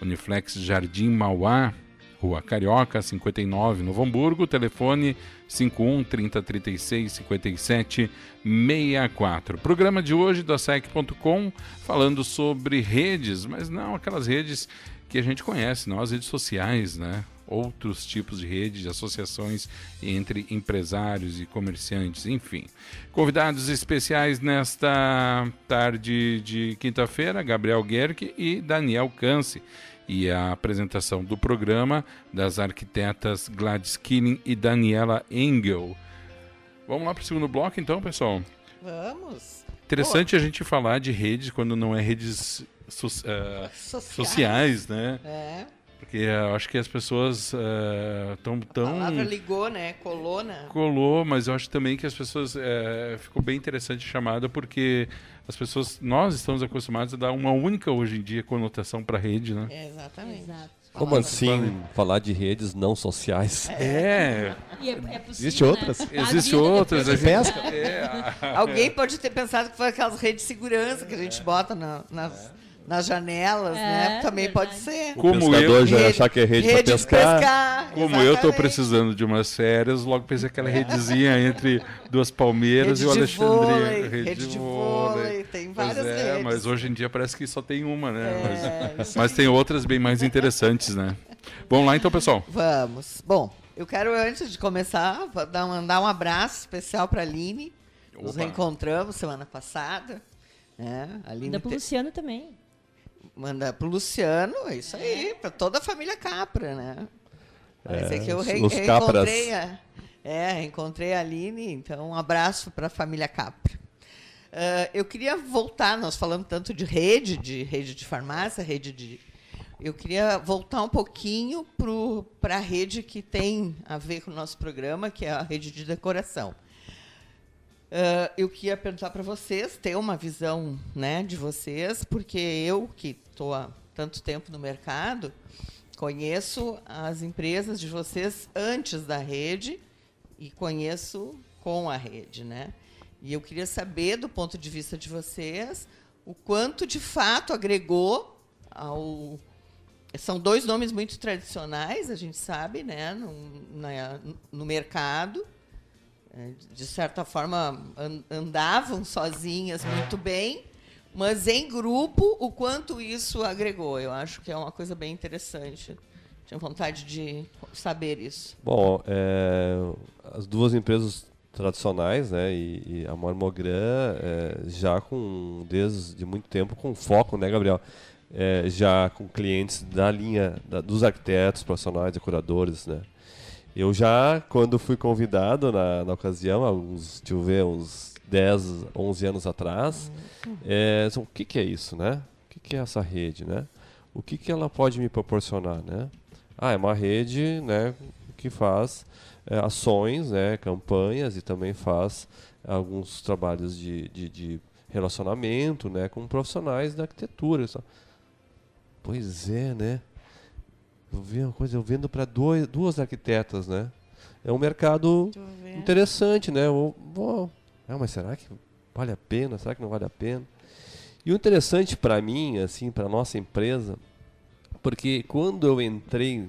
Uniflex Jardim Mauá, Rua Carioca, 59, Novo Hamburgo, telefone 51 30 36 57 64. Programa de hoje da SEC.com falando sobre redes, mas não aquelas redes que a gente conhece, não as redes sociais, né? Outros tipos de redes, de associações entre empresários e comerciantes, enfim. Convidados especiais nesta tarde de quinta-feira, Gabriel Guerque e Daniel Canse e a apresentação do programa das arquitetas Gladys Killing e Daniela Engel. Vamos lá para o segundo bloco, então, pessoal? Vamos. Interessante a gente falar de redes quando não é redes so, uh, sociais. sociais. né? É. Porque eu acho que as pessoas estão uh, tão. A palavra ligou, né? Colou, né? Colou, mas eu acho também que as pessoas. Uh, ficou bem interessante a chamada, porque as pessoas, nós estamos acostumados a dar uma única hoje em dia conotação para rede, né? É, exatamente. Exato. Como assim falar de redes não sociais? É. E é, é possível, Existe outras? Né? Existe outras. A gente, pesca. É. Alguém pode ter pensado que foi aquelas redes de segurança que a gente bota na, nas, nas janelas, É, né? Também verdade. pode ser. O Como pescador eu- já ia achar que é rede, Rede para pescar. pescar. Como eu tô exatamente. precisando de umas férias, logo pensei aquela redezinha entre duas palmeiras Rede e o Alexandre. vôlei, rede de vôlei, tem Pois várias é, redes. mas hoje em dia parece que só tem uma, né? É, mas mas tem outras bem mais interessantes, né? Vamos lá então, pessoal. Vamos. Bom, eu quero, antes de começar, mandar um abraço especial para a Aline. Nos Opa. reencontramos semana passada. Né? A Aline Ainda pro te- Luciano também. Manda pro Luciano, é isso aí, para toda a família Capra, né? Mas é, É, que eu re os reencontrei a, é, reencontrei a Aline, então um abraço para a família Capra. Ah, eu queria voltar, nós falamos tanto de rede, de rede de farmácia, rede de. Eu queria voltar um pouquinho para a rede que tem a ver com o nosso programa, que é a rede de decoração. Ah, eu queria perguntar para vocês, ter uma visão né, de vocês, porque eu, que estou há tanto tempo no mercado, conheço as empresas de vocês antes da rede e conheço com a rede. Né? E eu queria saber, do ponto de vista de vocês, o quanto de fato agregou ao. São dois nomes muito tradicionais, a gente sabe, né, no, na- no mercado de certa forma an- andavam sozinhas muito bem, mas em grupo o quanto isso agregou. Eu acho que é uma coisa bem interessante. Tinha vontade de saber isso. Bom, é, as duas empresas tradicionais, né, e, e a Marmogran é, já com desde muito tempo com foco, né, Gabriel, É, já com clientes da linha da- dos arquitetos, profissionais, decoradores, né. Eu já quando fui convidado na, na ocasião, há uns, deixa eu ver, uns 10, 11 anos atrás, é, o que, que é isso, né? O que, que é essa rede, né? O que, que ela pode me proporcionar, né? Ah, é uma rede, né, que faz é, ações, né, campanhas e também faz alguns trabalhos de, de, de relacionamento, né, com profissionais da arquitetura. Pois é, né? Eu vi uma coisa, eu vendo para duas arquitetas, né? é um mercado interessante, né? Eu, vou, ah, mas será que vale a pena? Será que não vale a pena? E o interessante para mim, assim, para nossa empresa, porque quando eu entrei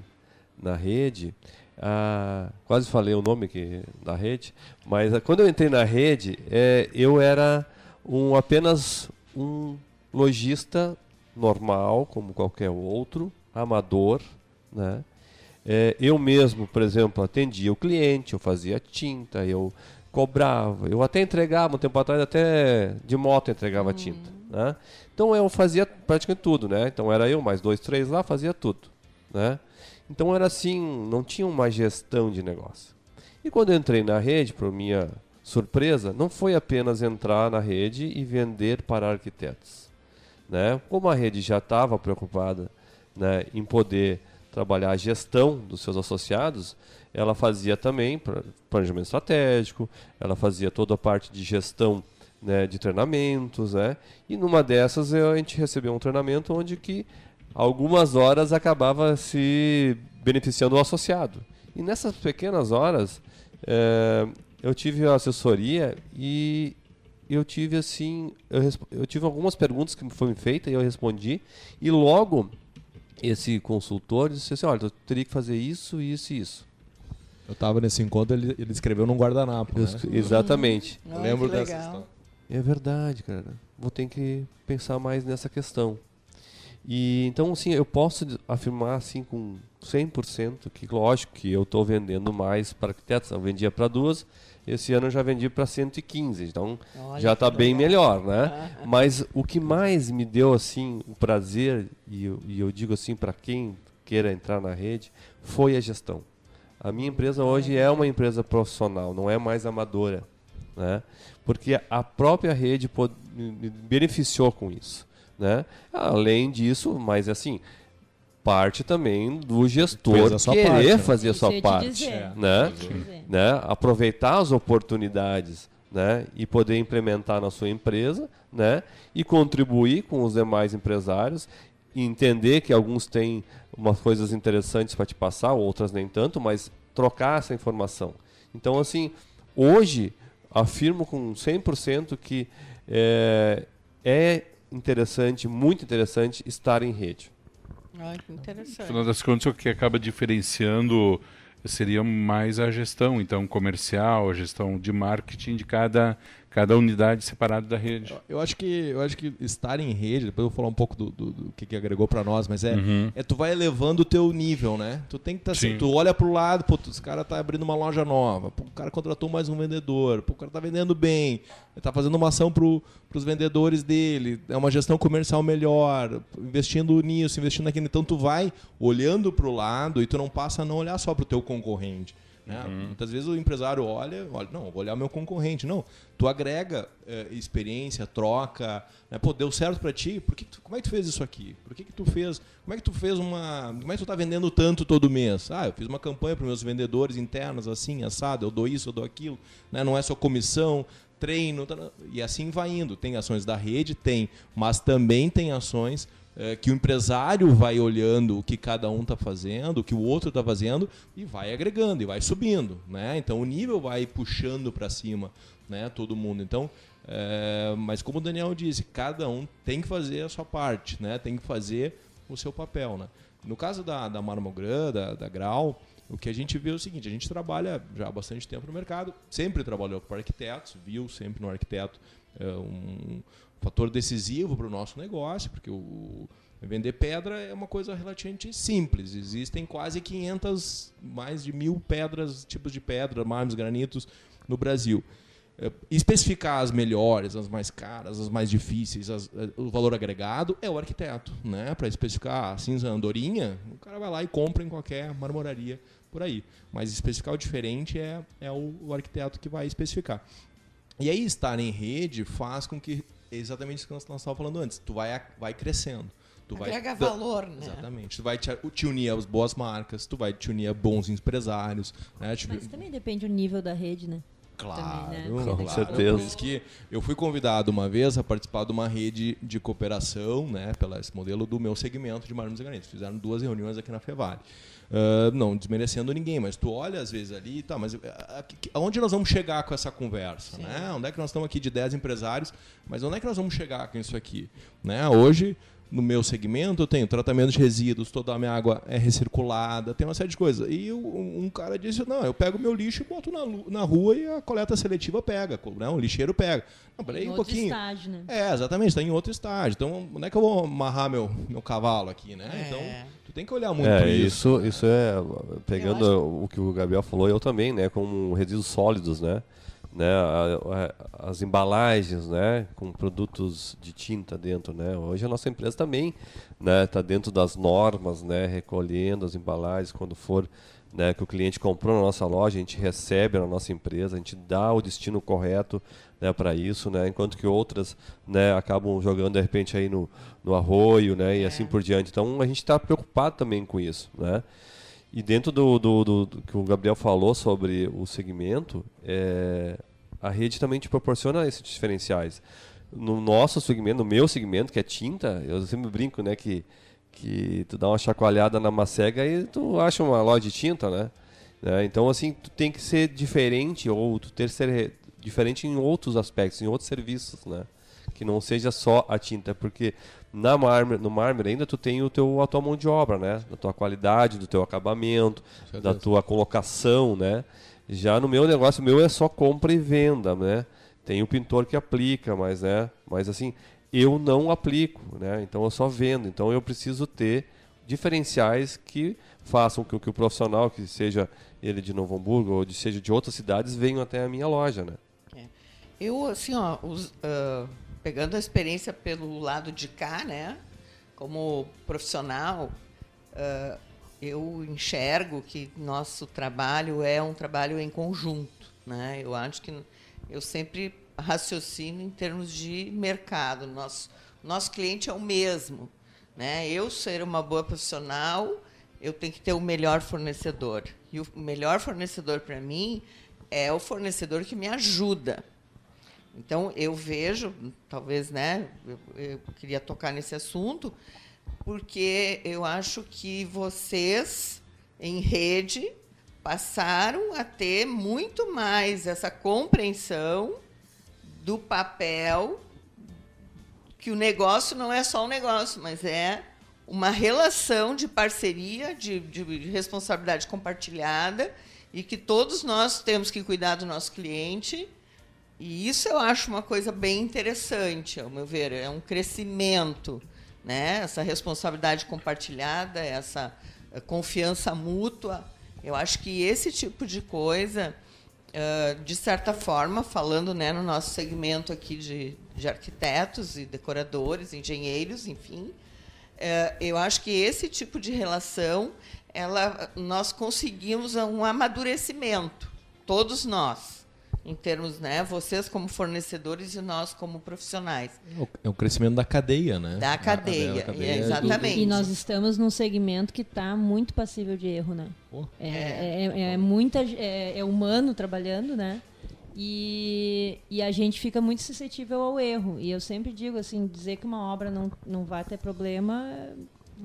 na rede, ah, quase falei o nome aqui da rede, mas ah, quando eu entrei na rede, é, eu era um, apenas um lojista normal, como qualquer outro, amador, né? É, eu mesmo, por exemplo, atendia o cliente, eu fazia tinta, eu cobrava, eu até entregava, um tempo atrás até de moto entregava uhum. tinta. Né? Então eu fazia praticamente tudo, né? Então era eu mais dois, três lá, fazia tudo. Né? Então era assim, não tinha uma gestão de negócio. E quando eu entrei na rede, para minha surpresa, não foi apenas entrar na rede e vender para arquitetos. Né? Como a rede já estava preocupada né, em poder trabalhar a gestão dos seus associados, ela fazia também planejamento estratégico, ela fazia toda a parte de gestão né, de treinamentos, né? E numa dessas a gente recebeu um treinamento onde que algumas horas acabava se beneficiando o associado. E nessas pequenas horas é, eu tive a assessoria e eu tive assim, eu, eu tive algumas perguntas que foram feitas e eu respondi e logo esse consultor disse assim, olha, eu teria que fazer isso, isso e isso. Eu estava nesse encontro, ele, ele escreveu num guardanapo. né? Exatamente. Hum, lembro dessa história. É verdade, cara. Vou ter que pensar mais nessa questão. E então, assim, eu posso afirmar assim com 100% que, lógico, que eu estou vendendo mais para arquitetos. Eu vendia para duas, esse ano eu já vendi para 115, então Olha já está bem melhor, né? Mas o que mais me deu assim o prazer e eu, e eu digo assim para quem queira entrar na rede foi a gestão. A minha empresa hoje é uma empresa profissional, não é mais amadora né? porque a própria rede me beneficiou com isso. Né? Além disso, mas assim, parte também do gestor querer parte, né? fazer a sua parte, dizer, né? né? Aproveitar as oportunidades, né? E poder implementar na sua empresa, né? E contribuir com os demais empresários e entender que alguns têm umas coisas interessantes para te passar, outras nem tanto, mas trocar essa informação. Então, assim, hoje afirmo com 100% que é, é interessante, muito interessante, estar em rede. Ai, que interessante. No final das contas, o que acaba diferenciando seria mais a gestão, então, comercial, a gestão de marketing de cada, cada unidade separada da rede. Eu, acho que eu acho que estar em rede, depois eu vou falar um pouco do, do, do que, que agregou para nós, mas é, uhum. é tu vai elevando o teu nível, né? Tu tem que estar tá, assim, tu olha para o lado, pô, os cara tá abrindo uma loja nova, pô, o cara contratou mais um vendedor, pô, o cara tá vendendo bem, tá fazendo uma ação para os vendedores dele, é uma gestão comercial melhor, investindo nisso, investindo naquilo. Então tu vai olhando para o lado e tu não passa a não olhar só para o teu concorrente. Né? Uhum. Muitas vezes o empresário olha, olha, não, vou olhar o meu concorrente. Não, tu agrega é, experiência, troca. Né? Pô, deu certo para ti? Por que tu, como é que tu fez isso aqui? Por que, que tu fez? Como é que tu fez uma? Como é que tu tá vendendo tanto todo mês? Ah, eu fiz uma campanha para meus vendedores internos assim, assado. Eu dou isso, eu dou aquilo. Né? Não é só comissão, treino e assim vai indo. Tem ações da rede, tem, mas também tem ações é, que o empresário vai olhando o que cada um está fazendo, o que o outro está fazendo e vai agregando e vai subindo, né? Então o nível vai puxando para cima, né? Todo mundo. Então, é, mas como o Daniel disse, cada um tem que fazer a sua parte, né? Tem que fazer o seu papel, né? No caso da, da Marmogran, da, da Grau, o que a gente vê é o seguinte: a gente trabalha já há bastante tempo no mercado, sempre trabalhou com arquitetos, viu sempre no arquiteto é, um fator decisivo para o nosso negócio, porque o, vender pedra é uma coisa relativamente simples. Existem quase 500, mais de mil pedras, tipos de pedra, mármores, granitos no Brasil. É, especificar as melhores, as mais caras, as mais difíceis, as, é, o valor agregado é o arquiteto, né? Para especificar a cinza andorinha, o cara vai lá e compra em qualquer marmoraria por aí. Mas especificar o diferente é, é o, o arquiteto que vai especificar. E aí estar em rede faz com que exatamente isso que nós, estávamos falando antes. Tu vai, vai crescendo. Tu Agrega vai, valor, né? Exatamente. Tu vai te, te, unir às boas marcas, tu vai te unir a bons empresários. Né? Mas também depende do nível da rede, né? Claro, também, né? com Com certeza. Por isso que eu fui convidado uma vez a participar de uma rede de cooperação, né, pelo esse modelo do meu segmento de mármores e granitos. Fizeram duas reuniões aqui na Fevale. Ah, não desmerecendo ninguém, mas tu olha às vezes ali, tá, mas ah, aqui- aonde nós vamos chegar com essa conversa, né? Onde é que nós estamos aqui de 10 empresários, mas onde é que nós vamos chegar com isso aqui, né? Hoje no meu segmento eu tenho tratamento de resíduos, toda a minha água é recirculada, tem uma série de coisas. E o- um cara disse, não, eu pego meu lixo e boto na, na rua e a coleta seletiva pega, né? o lixeiro pega. Não, peraí Em um outro pouquinho. estágio, né? É, exatamente, está em outro estágio. Então, onde é que eu vou amarrar meu, meu cavalo aqui, né? É. Então, tu tem que olhar muito É, isso. isso, isso é, pegando Eu o que o Gabriel falou, eu também, né, com resíduos sólidos, né, né, a- a- as embalagens, né, com produtos de tinta dentro, né, hoje a nossa empresa também, né, está dentro das normas, né, recolhendo as embalagens quando for, né, que o cliente comprou na nossa loja, a gente recebe na nossa empresa, a gente dá o destino correto, né, para isso, né, enquanto que outras, né, acabam jogando de repente aí no, no arroio, né, e assim por diante. Então a gente está preocupado também com isso, né. E dentro do, do, do- do que o Gabriel falou sobre o segmento, é, a rede também te proporciona esses diferenciais. No nosso segmento, no meu segmento, que é tinta, eu sempre brinco, né, que, que tu dá uma chacoalhada na macega e tu acha uma loja de tinta, né? Né? Então, assim, tu tem que ser diferente ou tu ter que ser diferente em outros aspectos, em outros serviços, né? Que não seja só a tinta, porque na mármore, no mármore ainda tu tem o teu, a tua mão de obra, né? Da tua qualidade, do teu acabamento, da tua colocação, né? Já no meu negócio, o meu é só compra e venda, né? Tem o pintor que aplica, mas, né? Mas assim, eu não aplico, né? Então eu só vendo. Então eu preciso ter diferenciais que façam com que o profissional, que seja ele de Novo Hamburgo ou de, seja de outras cidades, venham até a minha loja, né? Eu, assim, ó, os- ah, pegando a experiência pelo lado de cá, né, como profissional, ah, eu enxergo que nosso trabalho é um trabalho em conjunto, né? Eu acho que eu sempre raciocino em termos de mercado. Nosso nosso cliente é o mesmo, né? Eu ser uma boa profissional, eu tenho que ter o melhor fornecedor. E o melhor fornecedor para mim é o fornecedor que me ajuda. Então eu vejo, talvez, né? Eu, eu queria tocar nesse assunto, porque eu acho que vocês em rede passaram a ter muito mais essa compreensão do papel que o negócio não é só um negócio, mas é uma relação de parceria, de, de responsabilidade compartilhada e que todos nós temos que cuidar do nosso cliente. E isso eu acho uma coisa bem interessante, ao meu ver, é um crescimento, né? Essa responsabilidade compartilhada, essa eh, confiança mútua. Eu acho que esse tipo de coisa, de certa forma, falando né, no nosso segmento aqui de, de arquitetos e decoradores, engenheiros, enfim, eu acho que esse tipo de relação, ela, nós conseguimos um amadurecimento, todos nós, em termos, né, vocês como fornecedores e nós como profissionais. É o crescimento da cadeia, né? Da A cadeia, da é, exatamente. E nós estamos num segmento que está muito passível de erro, né? Pô. É, é, é muita, é, é humano trabalhando, né? E, e a gente fica muito suscetível ao erro. E eu sempre digo assim, dizer que uma obra não, não vai ter problema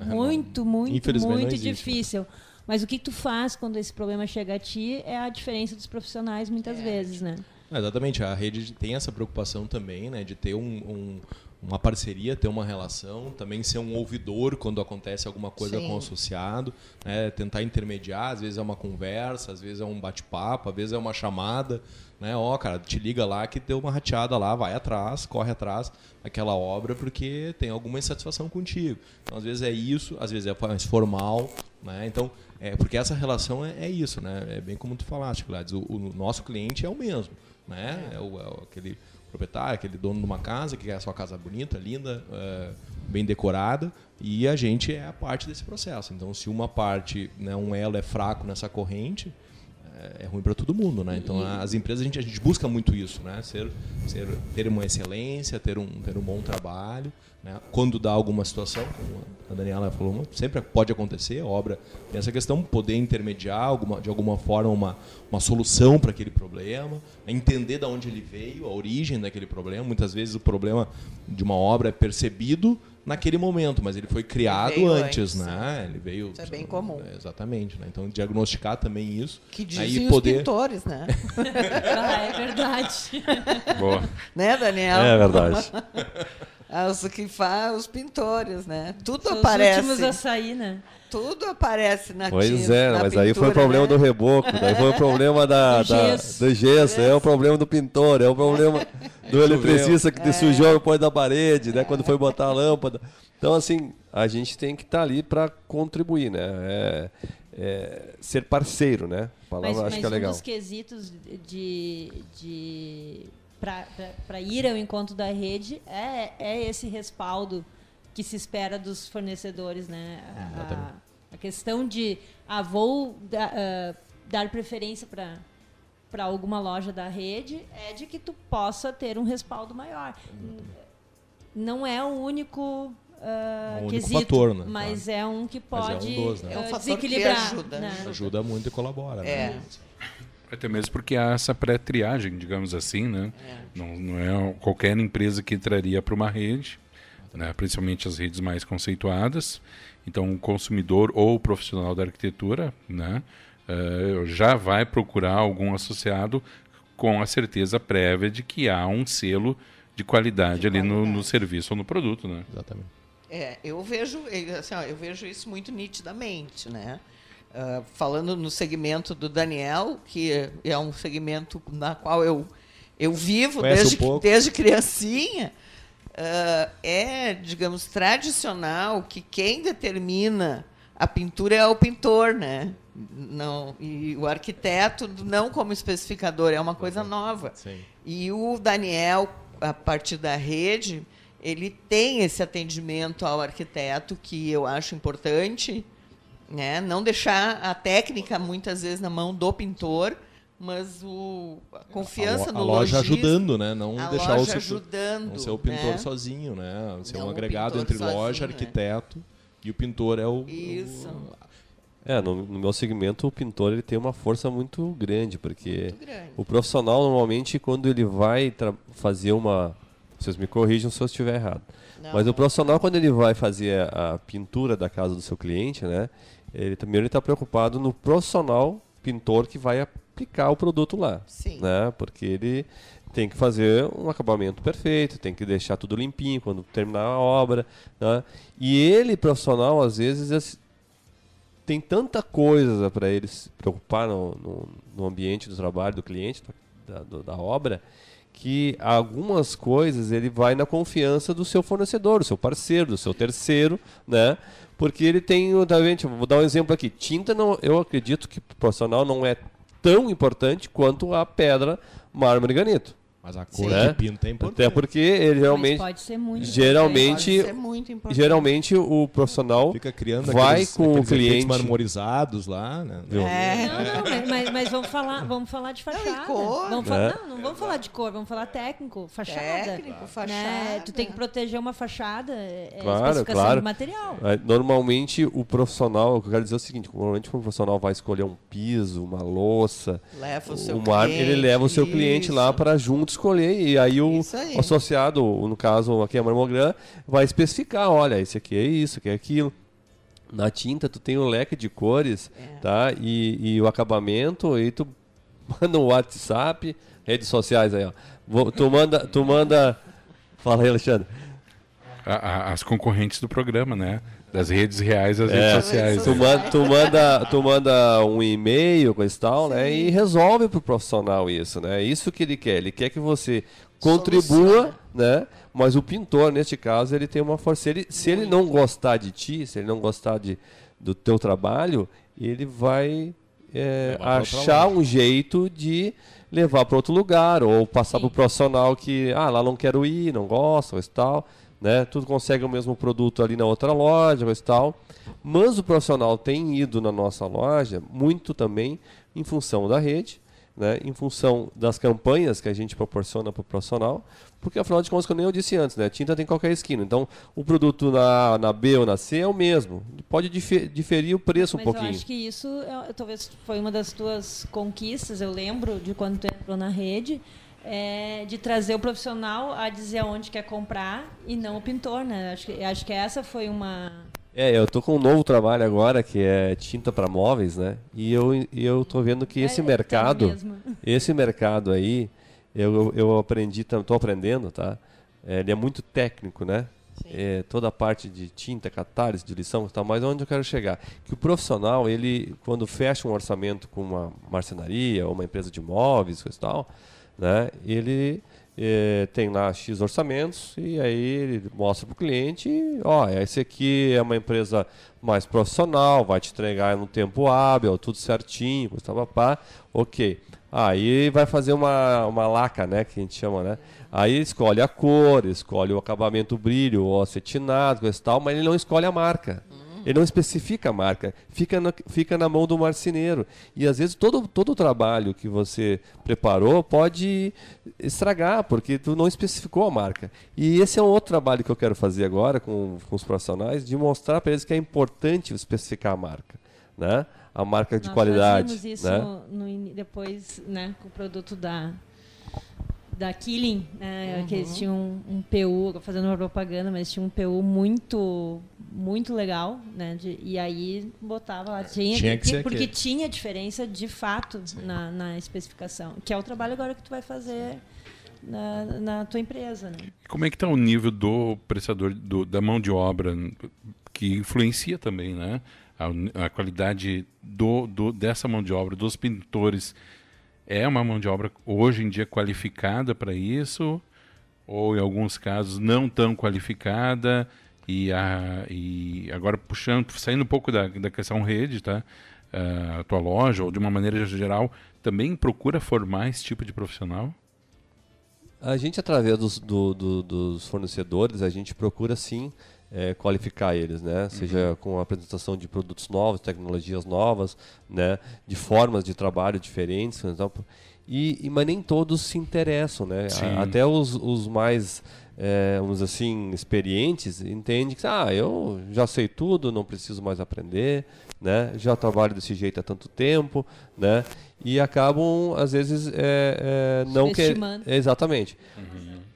é muito, muito, muito existe, né? Mas o que tu faz quando esse problema chega a ti é a diferença dos profissionais muitas vezes, né? É, Exatamente, a rede tem essa preocupação também, né, de ter um, um- uma parceria, ter uma relação, também ser um ouvidor quando acontece alguma coisa Sim. com o associado, né, tentar intermediar, às vezes é uma conversa, às vezes é um bate-papo, às vezes é uma chamada, né, ó, cara, te liga lá que deu uma rateada lá, vai atrás, corre atrás daquela obra porque tem alguma insatisfação contigo. Então, às vezes é isso, às vezes é mais formal, né, então, é, porque essa relação é, é isso, né, é bem como tu falaste, Gladys, o, o nosso cliente é o mesmo, né, é, o, é o- aquele proprietário, aquele dono de uma casa que quer a sua casa bonita, linda, é, bem decorada, e a gente é a parte desse processo. Então, se uma parte, né, um elo é fraco nessa corrente, é, é ruim para todo mundo, né? Então as empresas a gente, a gente busca muito isso, né? Ser, ser ter uma excelência, ter um ter um bom trabalho, né? Quando dá alguma situação, como a Daniela falou, sempre pode acontecer. A obra tem essa questão, poder intermediar alguma, de alguma forma uma uma solução para aquele problema, entender de onde ele veio, a origem daquele problema. Muitas vezes o problema de uma obra é percebido naquele momento, mas ele foi criado ele antes, antes, né? Ele veio. Isso é bem comum. É, exatamente, né? Então diagnosticar também isso. Que dizem né? poder... os pintores, né? [LAUGHS] ah, é verdade. Boa. Né, Daniel? É verdade. [LAUGHS] Os que faz os pintores, né? Tudo São aparece. Os últimos a sair, né? Tudo aparece na Pois tinta, é, mas pintura, aí foi o problema né? do reboco, daí foi o [LAUGHS] problema da, do, da, gesso. do gesso, é o problema do pintor, é o problema [LAUGHS] do eletricista que é. sujou depois da parede, né? Quando foi botar a [LAUGHS] lâmpada. Então, assim, a gente tem que estar tá ali para contribuir, né? É, é, ser parceiro, né? A palavra mas, acho mas que é legal. um dos quesitos de, de para ir ao encontro da rede é, é esse respaldo que se espera dos fornecedores, né? A, a questão de ah, vou da, uh, dar preferência para para alguma loja da rede é de que tu possa ter um respaldo maior. Não é o único Uh, um quesito, fator, né? mas claro. é um que pode é um, dos, né? é um desequilibrar. Que ajuda, né? ajuda muito e colabora. Né? É. Né? Até mesmo porque há essa pré-triagem, digamos assim, né? É. Não, não é qualquer empresa que entraria para uma rede né, principalmente as redes mais conceituadas. Então, o consumidor ou o profissional da arquitetura né, uh, já vai procurar algum associado com a certeza prévia de que há um selo de qualidade, de ali No, no, serviço ou no produto. Né? Exatamente. É, eu vejo, assim, ó, eu vejo isso muito nitidamente, né? Uh, falando no segmento do Daniel, que é um segmento na qual eu, eu vivo desde, um desde criancinha, uh, é, digamos, tradicional que quem determina a pintura é o pintor, né? Não, e o arquiteto não como especificador, é uma coisa nova. Sim. E o Daniel, a partir da rede, ele tem esse atendimento ao arquiteto que eu acho importante, né? Não deixar a técnica muitas vezes na mão do pintor, mas o, a confiança a, no a loja ajudando, né? Não a deixar loja o seu, ajudando, não ser o pintor né? sozinho, né? Ser não um agregado entre sozinho, loja, né? arquiteto e o pintor é o isso. O... É, no, no, meu segmento o pintor ele tem uma força muito grande porque muito grande. o profissional normalmente quando ele vai fazer uma, vocês me corrijam se eu estiver errado, não, mas o profissional quando ele vai fazer a pintura da casa do seu cliente, né? Ele também está preocupado no profissional pintor que vai aplicar o produto lá. Sim. Né? Porque ele tem que fazer um acabamento perfeito, tem que deixar tudo limpinho quando terminar a obra. Né? E ele, profissional, às vezes tem tanta coisa para ele se preocupar no, no, no, ambiente do trabalho do cliente, da, da, da obra, que algumas coisas ele vai na confiança do seu fornecedor, do seu parceiro, do seu terceiro, né? Porque ele tem, tá vendo? Vou dar um exemplo aqui. Tinta não, eu acredito que profissional não é tão importante quanto a pedra, mármore e granito. Mas a cor né? de pinto é importante. Até porque ele realmente. Mas pode ser muito geralmente, pode ser muito importante. Geralmente o profissional Fica criando vai aqueles, com aqueles o cliente marmorizados lá, né? É. Não, não, mas, mas, vamos falar, vamos falar de fachada. Não, cor, vamos falar, é. não, não vamos falar de cor, vamos falar técnico, fachada. Técnico, fachada. Né? Tu tem que proteger uma fachada, é claro, claro. material. É, normalmente o profissional, eu quero dizer o seguinte, normalmente o profissional vai escolher um piso, uma louça, leva o seu cliente, ele leva o seu cliente lá para juntos escolher e aí o, aí. associado, no caso aqui a Marmogram, vai especificar, olha, esse aqui é isso, aqui é aquilo. Na tinta tu tem o um leque de cores, é. tá? E, e o acabamento, aí tu [LAUGHS] manda um WhatsApp, redes sociais aí, ó. Tu manda, tu manda. Fala aí, Alexandre. As concorrentes do programa, né? Das redes reais às é, redes sociais. Tu manda, tu, manda, tu manda um e-mail, com e tal, Sim. né? E resolve pro profissional isso, né? É isso que ele quer. Ele quer que você contribua, né? Mas o pintor, neste caso, ele tem uma força. Ele, se ele não gostar de ti, se ele não gostar de, do teu trabalho, ele vai é, achar um jeito de levar para outro lugar ou passar para o profissional que, ah, lá não quero ir, não gosto, ou tal né? Tudo consegue o mesmo produto ali na outra loja, e tal. Mas o profissional tem ido na nossa loja muito também em função da rede, né, em função das campanhas que a gente proporciona para o profissional, porque afinal de contas, como eu disse antes, né, tinta tem qualquer esquina. Então, o produto na, na B ou na C é o mesmo. Pode difer, diferir o preço Mas um pouquinho. eu acho que isso é, talvez foi uma das tuas conquistas, eu lembro de quando tu entrou na rede, é, de trazer o profissional a dizer aonde quer comprar e não o pintor, né? Acho que, acho que essa foi uma é, eu tô com um novo trabalho agora que é tinta para móveis, né? E eu eu tô vendo que esse É, mercado, [LAUGHS] esse mercado aí, eu, eu aprendi, tô aprendendo, tá? É, ele é muito técnico, né? É, toda a parte de tinta, catálise, de lição, e tal, mas onde eu quero chegar? Que o profissional, ele, quando fecha um orçamento com uma marcenaria ou uma empresa de móveis, coisa e tal, né? Ele eh, tem lá X orçamentos e aí ele mostra para o cliente, ó, esse aqui é uma empresa mais profissional, vai te entregar no tempo hábil, tudo certinho, coisa tal, pá, ok. Aí vai fazer uma, uma laca, né, que a gente chama, né? Aí escolhe a cor, escolhe o acabamento, brilho, o acetinado, coisa e tal, mas ele não escolhe a marca. Ele não especifica a marca, fica na, fica na mão do marceneiro. E às vezes todo, todo o trabalho que você preparou pode estragar, porque tu não especificou a marca. E esse é um outro trabalho que eu quero fazer agora com, com os profissionais, de mostrar para eles que é importante especificar a marca. Né? A marca de Nós qualidade. fazíamos isso né? no- no depois, né, com o produto da da Killing, né, que eles tinham um, um PU, fazendo uma propaganda, mas tinha um PU muito muito legal, né, de- e aí botava lá, tinha, Tinha que ser porque tinha diferença de fato na, na especificação, que é o trabalho agora que tu vai fazer na, na tua empresa, né? Como é que está o nível do prestador, do- da mão de obra, que influencia também, né? A, a qualidade do, do- dessa mão de obra, dos pintores. É uma mão de obra hoje em dia qualificada para isso? Ou em alguns casos não tão qualificada? E, a, e agora puxando, saindo um pouco da, da questão rede, tá? A tua loja, ou de uma maneira geral, também procura formar esse tipo de profissional? A gente, através dos, do- do- dos fornecedores, a gente procura sim eh, qualificar eles, né? Seja com a apresentação de produtos novos, tecnologias novas, né? De formas de trabalho diferentes, por exemplo. E, e- mas nem todos se interessam, né? A- até os, os mais, eh, vamos dizer assim, experientes entendem que, ah, eu já sei tudo, não preciso mais aprender, né? Já trabalho desse jeito há tanto tempo, né? E acabam, às vezes, eh, eh, não que Subestimando. Exatamente.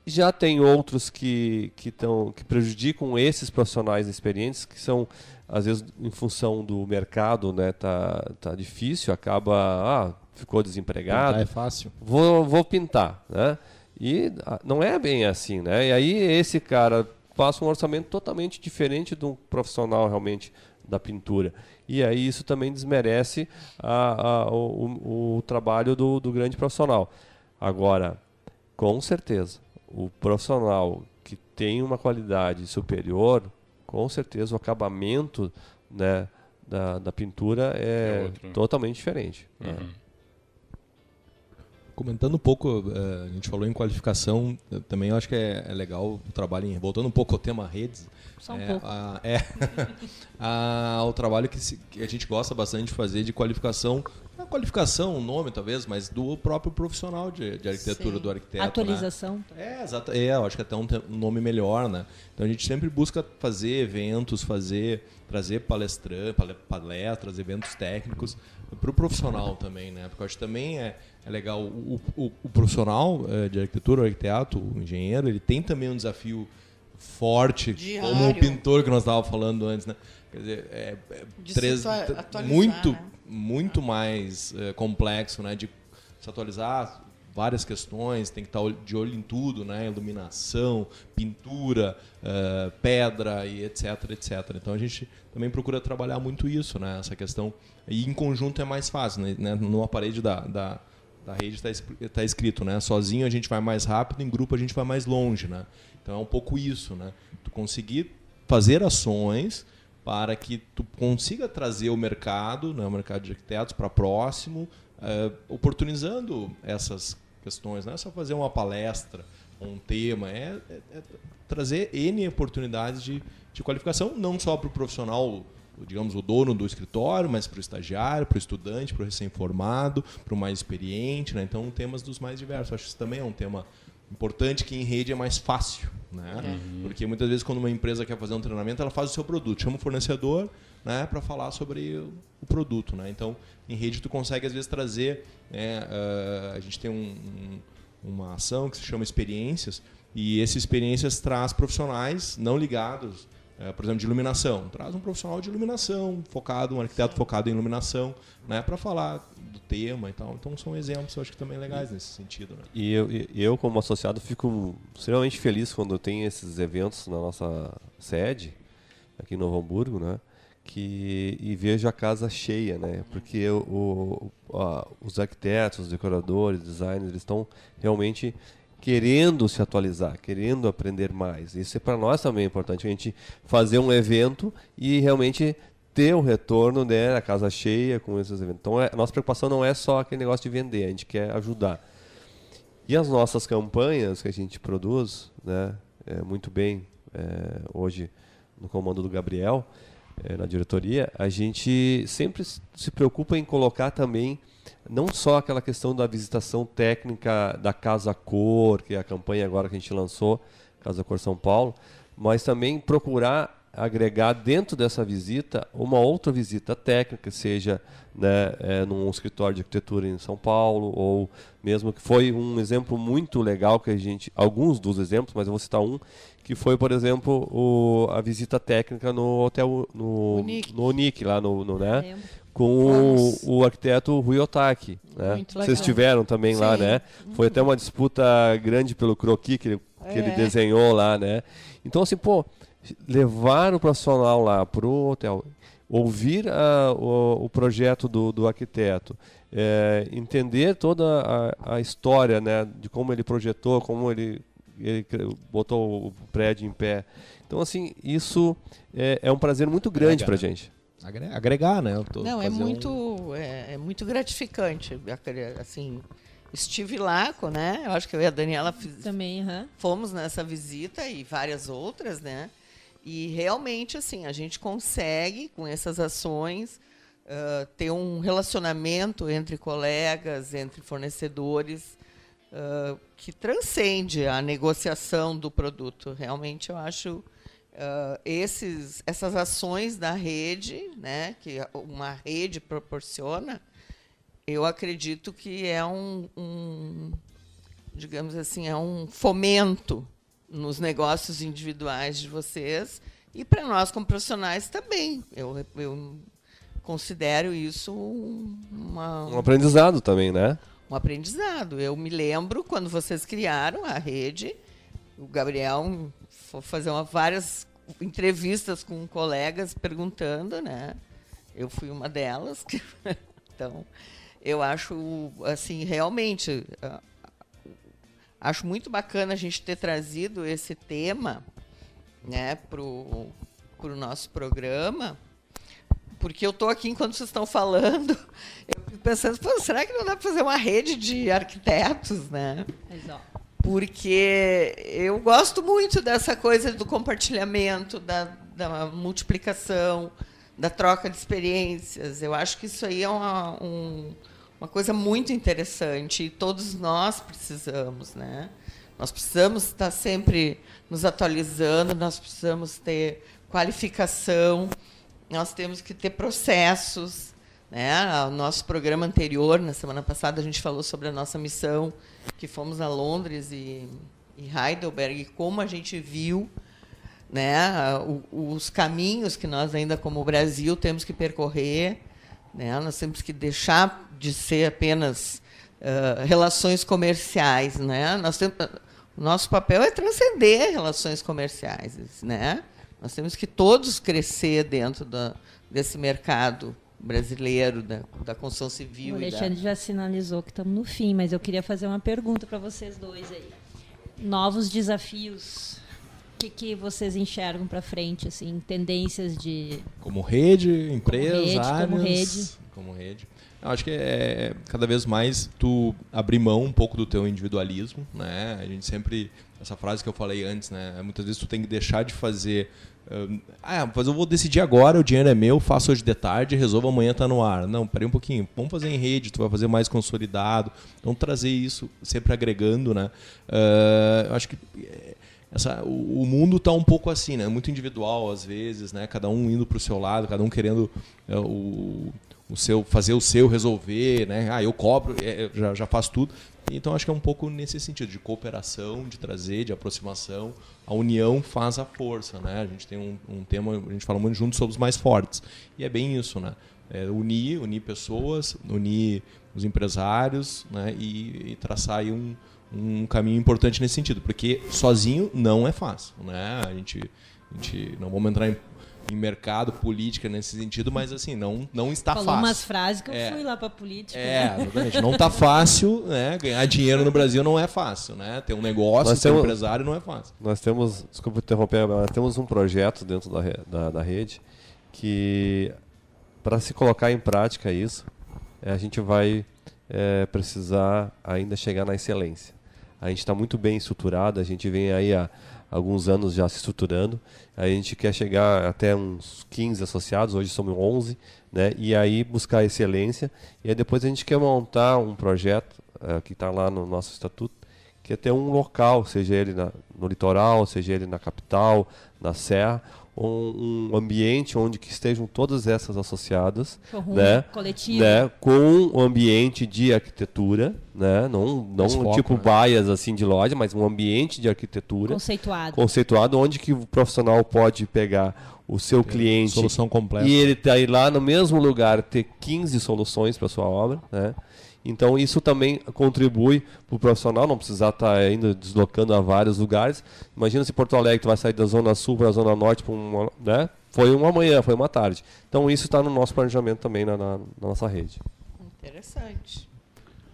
Já tem outros que, que, tão, que prejudicam esses profissionais experientes, que são, às vezes, em função do mercado, né, tá, tá difícil, acaba, ah, ficou desempregado, é fácil. vou, vou pintar, né? E ah, não é bem assim, né? E aí esse cara passa um orçamento totalmente diferente do profissional realmente da pintura. E aí isso também desmerece a- a- o, o- trabalho do, do grande profissional. Agora, com certeza, o profissional que tem uma qualidade superior, com certeza o acabamento né, da, da pintura É é, outro. totalmente diferente. né? Comentando um pouco, eh, a gente falou em qualificação, também acho que é, é legal o trabalho em. Voltando um pouco ao tema redes. Só um é, pouco. a- é, [LAUGHS] a- o trabalho que, se- que a gente gosta bastante de fazer de qualificação. Não qualificação, o nome talvez, mas do próprio profissional de, de arquitetura, Sim. do arquiteto. né? Atualização. É, exato. É, acho que até um, um nome melhor, né? Então a gente sempre busca fazer eventos, fazer, trazer palestrantes, palestras, eventos técnicos para o profissional também, né? Porque eu acho que também é, é legal o, o, o profissional eh, de arquitetura, o arquiteto, o engenheiro, ele tem também um desafio forte, Diário. como o pintor que nós estávamos falando antes, né? Quer dizer, é, é três- muito, né? muito mais eh, complexo, né? De se atualizar várias questões, tem que estar ol- de olho em tudo, né? Iluminação, pintura, eh, pedra e etc, etc. Então a gente também procura trabalhar muito isso, né? Essa questão e em conjunto é mais fácil, né? Né? Numa parede da, da, da rede está escrito, né? Sozinho a gente vai mais rápido, em grupo a gente vai mais longe, né? Então é um pouco isso, né? Tu conseguir fazer ações para que tu consiga trazer o mercado, né, o mercado de arquitetos para próximo, eh, oportunizando essas questões. Não é só fazer uma palestra, um tema, é, é- é trazer N oportunidades de, de qualificação, não só para o profissional, digamos, o dono do escritório, mas para o estagiário, para o estudante, para o recém-formado, para o mais experiente. Né? Então, temas dos mais diversos. Acho que isso também é um tema importante que em rede é mais fácil. Né? Uhum. Porque muitas vezes, quando uma empresa quer fazer um treinamento, ela faz o seu produto, chama o fornecedor né, para falar sobre o produto. Né? Então, em rede, tu consegue, às vezes, trazer. Né, uh, a gente tem um, um, uma ação que se chama Experiências, e essas experiências traz profissionais não ligados é, por exemplo, de iluminação. Traz um profissional de iluminação, focado, um arquiteto focado em iluminação, né, para falar do tema e tal. Então são exemplos, eu acho que também legais nesse sentido. Né? E eu, eu, como associado, fico extremamente feliz quando tem esses eventos na nossa sede, aqui em Novo Hamburgo, né? Que, e vejo a casa cheia, né? Porque o, o a, os arquitetos, os decoradores, designers, eles estão realmente querendo se atualizar, querendo aprender mais. Isso é para nós também importante, a gente fazer um evento e realmente ter um retorno né, a casa cheia com esses eventos. Então, é, a nossa preocupação não é só aquele negócio de vender, a gente quer ajudar. E as nossas campanhas que a gente produz, né, é, muito bem, é, hoje no comando do Gabriel, é, na diretoria, a gente sempre se preocupa em colocar também não só aquela questão da visitação técnica da Casa Cor, que é a campanha agora que a gente lançou, Casa Cor São Paulo, mas também procurar agregar dentro dessa visita uma outra visita técnica, seja né, é, num escritório de arquitetura em São Paulo, ou mesmo que foi um exemplo muito legal que a gente, alguns dos exemplos, mas eu vou citar um, que foi, por exemplo, o, a visita técnica no hotel no Unique, no Unique lá no, no né, com o, o, arquiteto Rui Otaki. Né? Vocês tiveram também Sim. lá, né? Foi até uma disputa grande pelo croquis que, ele, que é. ele desenhou lá, né? Então, assim, pô, levar o profissional lá para o hotel, ouvir a, o, o, projeto do, do arquiteto, é, entender toda a, a, história né, de como ele projetou, como ele, ele botou o prédio em pé. Então, assim, isso é, é um prazer muito grande para a gente agregar, né? Não, é muito, um... é, é, muito gratificante. Assim, estive lá, né? Eu acho que eu e a Daniela fiz, também, uhum. fomos nessa visita e várias outras, né? E realmente, assim, a gente consegue com essas ações uh, ter um relacionamento entre colegas, entre fornecedores. Uh, que transcende a negociação do produto. Realmente, eu acho Uh, esses, essas ações da rede, né, que uma rede proporciona, eu acredito que é um, um, digamos assim, é um fomento nos negócios individuais de vocês e para nós como profissionais também. Eu, eu considero isso uma, um aprendizado também, né? Um aprendizado. Eu me lembro quando vocês criaram a rede, o Gabriel foi fazer uma, várias entrevistas com colegas perguntando, né? Eu fui uma delas. [LAUGHS] então, eu acho, assim, realmente, acho muito bacana a gente ter trazido esse tema, né, para o nosso programa, porque eu estou aqui enquanto vocês estão falando, eu pensando, será que não dá para fazer uma rede de arquitetos, né? Exato porque eu gosto muito dessa coisa do compartilhamento, da, da multiplicação, da troca de experiências. Eu acho que isso aí é uma, um, uma coisa muito interessante e todos nós precisamos, né? Nós precisamos estar sempre nos atualizando, nós precisamos ter qualificação, nós temos que ter processos, né? O nosso programa anterior, na semana passada, a gente falou sobre a nossa missão, que fomos a Londres e, e Heidelberg, e como a gente viu né, os caminhos que nós ainda, como Brasil, temos que percorrer. Né? Nós temos que deixar de ser apenas uh, relações comerciais. Né? Nós temos, o nosso papel é transcender relações comerciais. Né? Nós temos que todos crescer dentro da, desse mercado brasileiro da, da construção civil. O Alexandre da... já sinalizou que estamos no fim, mas eu queria fazer uma pergunta para vocês dois aí. Novos desafios. O que, que vocês enxergam para frente, assim, tendências de como rede, empresas, como rede, áreas, como rede. Como rede. Eu acho que é cada vez mais tu abrir mão um pouco do teu individualismo, né? A gente sempre essa frase que eu falei antes, né? Muitas vezes tu tem que deixar de fazer. Uh, ah, mas eu vou decidir agora, o dinheiro é meu, faço hoje de tarde, resolvo amanhã tá no ar. Não, peraí um pouquinho. Vamos fazer em rede, tu vai fazer mais consolidado. Então trazer isso, sempre agregando, né? Uh, eu acho que eh, essa, o, o, mundo está um pouco assim, né? Muito individual às vezes, né? Cada um indo para o seu lado, cada um querendo uh, o, o seu fazer o seu resolver, né? Ah, eu cobro, é, já, já faço tudo. Então acho que é um pouco nesse sentido de cooperação, de trazer, de aproximação. A união faz a força, né? A gente tem um, um tema, a gente fala muito juntos somos mais fortes e é bem isso, né? É unir, unir pessoas, unir os empresários, né? E, e traçar aí um, um caminho importante nesse sentido, porque sozinho não é fácil, né? A gente, a gente não vamos entrar em em mercado, política nesse sentido, mas assim, não, não está Falou fácil. umas frases que eu é. fui lá para política. É, né? exatamente. Não está fácil, né? Ganhar dinheiro no Brasil não é fácil, né? Ter um negócio, nós ter temos, um empresário não é fácil. Nós temos, desculpa interromper, nós temos um projeto dentro da, da, da rede que, para se colocar em prática isso, é, a gente vai é, precisar ainda chegar na excelência. A gente está muito bem estruturado, a gente vem aí a alguns anos já se estruturando. A gente quer chegar até uns 15 associados, hoje somos 11, né? e aí buscar excelência. E aí depois a gente quer montar um projeto uh, que está lá no nosso estatuto, que é ter um local, seja ele na, no litoral, seja ele na capital, na serra, um, um, ambiente onde que estejam todas essas associadas, um né, coletivo. né, com um ambiente de arquitetura, né, não, não foco, tipo né? baias assim de loja, mas um ambiente de arquitetura conceituado, conceituado onde que o profissional pode pegar o seu cliente solução completa e ele tá aí lá no mesmo lugar ter 15 soluções para sua obra, né? Então isso também contribui para o profissional não precisar estar tá ainda deslocando a vários lugares. Imagina se Porto Alegre vai sair da zona sul para a zona norte uma, né? Foi uma manhã, foi uma tarde. Então isso está no nosso planejamento também na, na, na nossa rede. Interessante.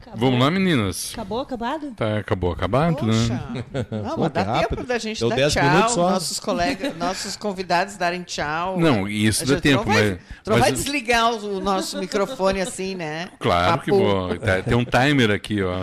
Acabou. Vamos lá, meninas. Acabou acabado? Tá, acabou acabado, Poxa. né? Não, mas dá rápido. tempo da gente Deu dar tchau, nossos colegas, [LAUGHS] nossos convidados darem tchau. Não, isso dá tempo, não vai, mas. Tu não vai desligar o nosso microfone assim, né? Claro Papo. que vou. Tá, tem um timer aqui, ó.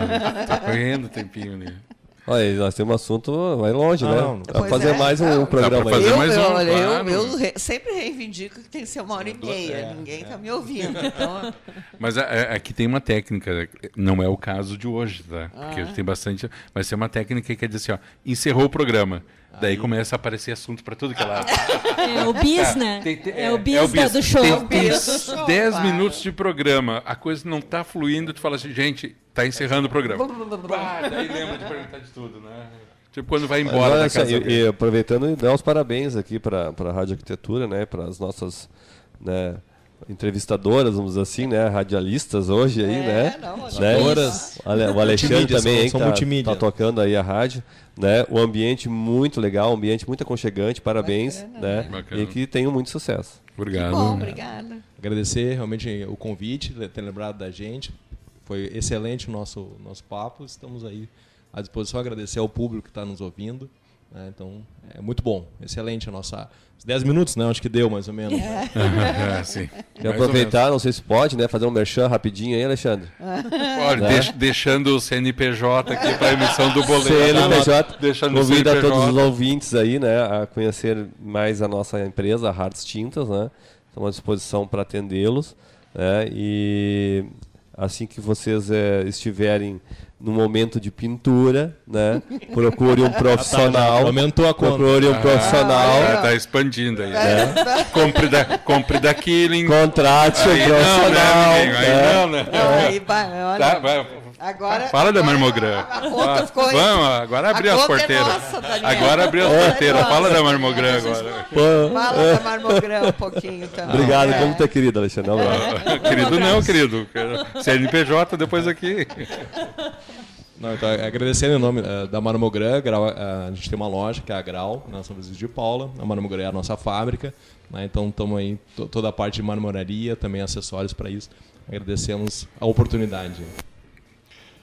Tá correndo o tempinho ali. Olha, nós temos um assunto, vai longe, né? Não, Dá fazer é, mais um não, programa fazer eu, mais um, eu, claro. eu, eu re, sempre reivindico que tem que ser uma hora e meia. É, Ninguém está é. me ouvindo. Então... [LAUGHS] Mas aqui tem uma técnica, não é o caso de hoje, tá? Porque ah. tem bastante. Mas tem uma técnica que quer dizer assim, ó, encerrou o programa. Daí Aí. começa a aparecer assunto para tudo que é lado. [LAUGHS] É o bis, né? Tem, tem, é, o bis, é o bis. do show. Tem, tem 10 minutos de programa, a coisa não está fluindo, tu fala assim, gente, está encerrando o programa. bah, daí lembra de perguntar de tudo, né? Tipo quando vai embora Mas, da casa. E, e aproveitando, dar os parabéns aqui para a Rádio Arquitetura, né? Para as nossas... Né, entrevistadoras, vamos dizer assim, né? Radialistas hoje aí, é, né? Não, né? O Alexandre também aí, que tá, tá, tocando aí a rádio, né? O ambiente muito legal, um ambiente muito aconchegante, parabéns, Bacana, né? Bacana. E que tenham muito sucesso. Obrigado. Bom, obrigada. Agradecer realmente o convite, ter lembrado da gente. Foi excelente o nosso, nosso papo. Estamos aí à disposição. Agradecer ao público que está nos ouvindo. Né? Então, é muito bom. Excelente a nossa 10 minutos, né? Acho que deu, mais ou menos. É, [LAUGHS] é sim. Quer aproveitar, não sei se pode, né? Fazer um merchan rapidinho aí, Alexandre. Pode, né? deix, deixando o CNPJ aqui para emissão do boleto. CNPJ, deixando convida CNPJ. todos os ouvintes aí, né? A conhecer mais a nossa empresa, a Hartz Tintas, né? Estamos à disposição para atendê-los. Né? E assim que vocês é, estiverem no momento de pintura, né? Procure um [LAUGHS] profissional. Ah, aumentou a conta. Procure um ah, profissional. Está tá expandindo aí. Né? compre, da, compre da Killing. Contrate um profissional. Não, né, Aí não, né? Aí, vai, olha. Tá, vai, Agora, Fala da Marmogram. Vamos, agora abrir as é porteiras. É nossa, agora abrir as porteiras. Fala da Marmogram agora. Fala da Marmogram um pouquinho [LAUGHS] também. Obrigado, é. como tá querido, Alexandre? [LAUGHS] querido não, querido. CNPJ depois aqui. [LAUGHS] Não, então, agradecendo em nome uh, da Marmogram, uh, a gente tem uma loja que é a Grau, na São Francisco de Paula. A Marmogram é a nossa fábrica, né? então estamos aí toda a parte de marmoraria, também acessórios para isso. Agradecemos a oportunidade.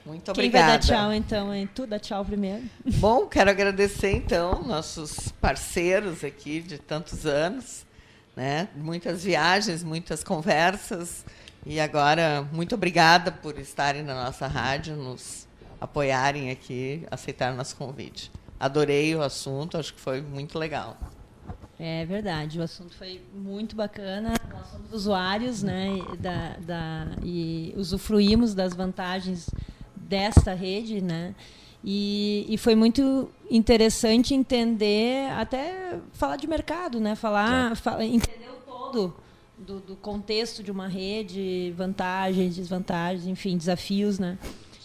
Muito obrigada. Quem vai dar tchau, então, hein? Tu dá tchau primeiro. [LAUGHS] Bom, quero agradecer, então, nossos parceiros aqui de tantos anos, né? Muitas viagens, muitas conversas. E agora, muito obrigada por estarem na nossa rádio, nos apoiarem aqui, aceitar nosso convite. adorei o assunto, acho que foi muito legal. É verdade, o assunto foi muito bacana. Nós somos usuários, né, da, da, e usufruímos das vantagens desta rede, né? E, e, foi muito interessante entender, até falar de mercado, né? Falar, falar entender o todo do, do, contexto de uma rede, vantagens, desvantagens, enfim, desafios, né?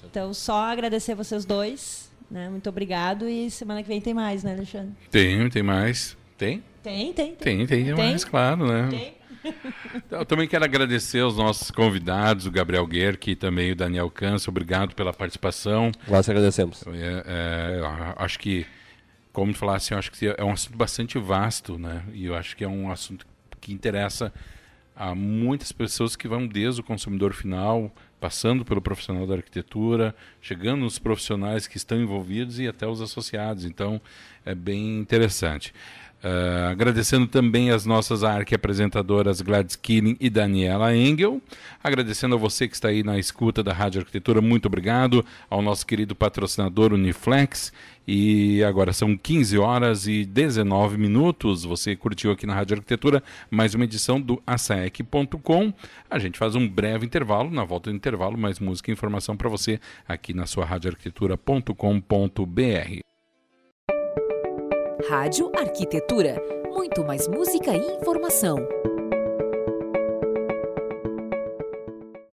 Então, só agradecer vocês dois, né? Muito obrigado e semana que vem tem mais, né, Alexandre? Tem, tem mais. Tem? Tem, tem. Tem, tem, tem mais, claro, né? Tem. Eu também quero agradecer aos nossos convidados, o Gabriel Guerque e também o Daniel Câncer. Obrigado pela participação. Nós agradecemos. É, é, acho que, como falasse, acho que é um assunto bastante vasto, né? E eu acho que é um assunto que interessa a muitas pessoas que vão desde o consumidor final, passando pelo profissional da arquitetura, chegando nos profissionais que estão envolvidos e até os associados. Então, é bem interessante. Uh, agradecendo também as nossas arque-apresentadoras Gladys Killing e Daniela Engel. Agradecendo a você que está aí na escuta da Rádio Arquitetura, muito obrigado. Ao nosso querido patrocinador Uniflex. E agora são 15 horas e 19 minutos. Você curtiu aqui na Rádio Arquitetura mais uma edição do asaec.com. A gente faz um breve intervalo. Na volta do intervalo, mais música e informação para você aqui na sua radioarquitetura.com.br. Rádio Arquitetura. Muito mais música e informação.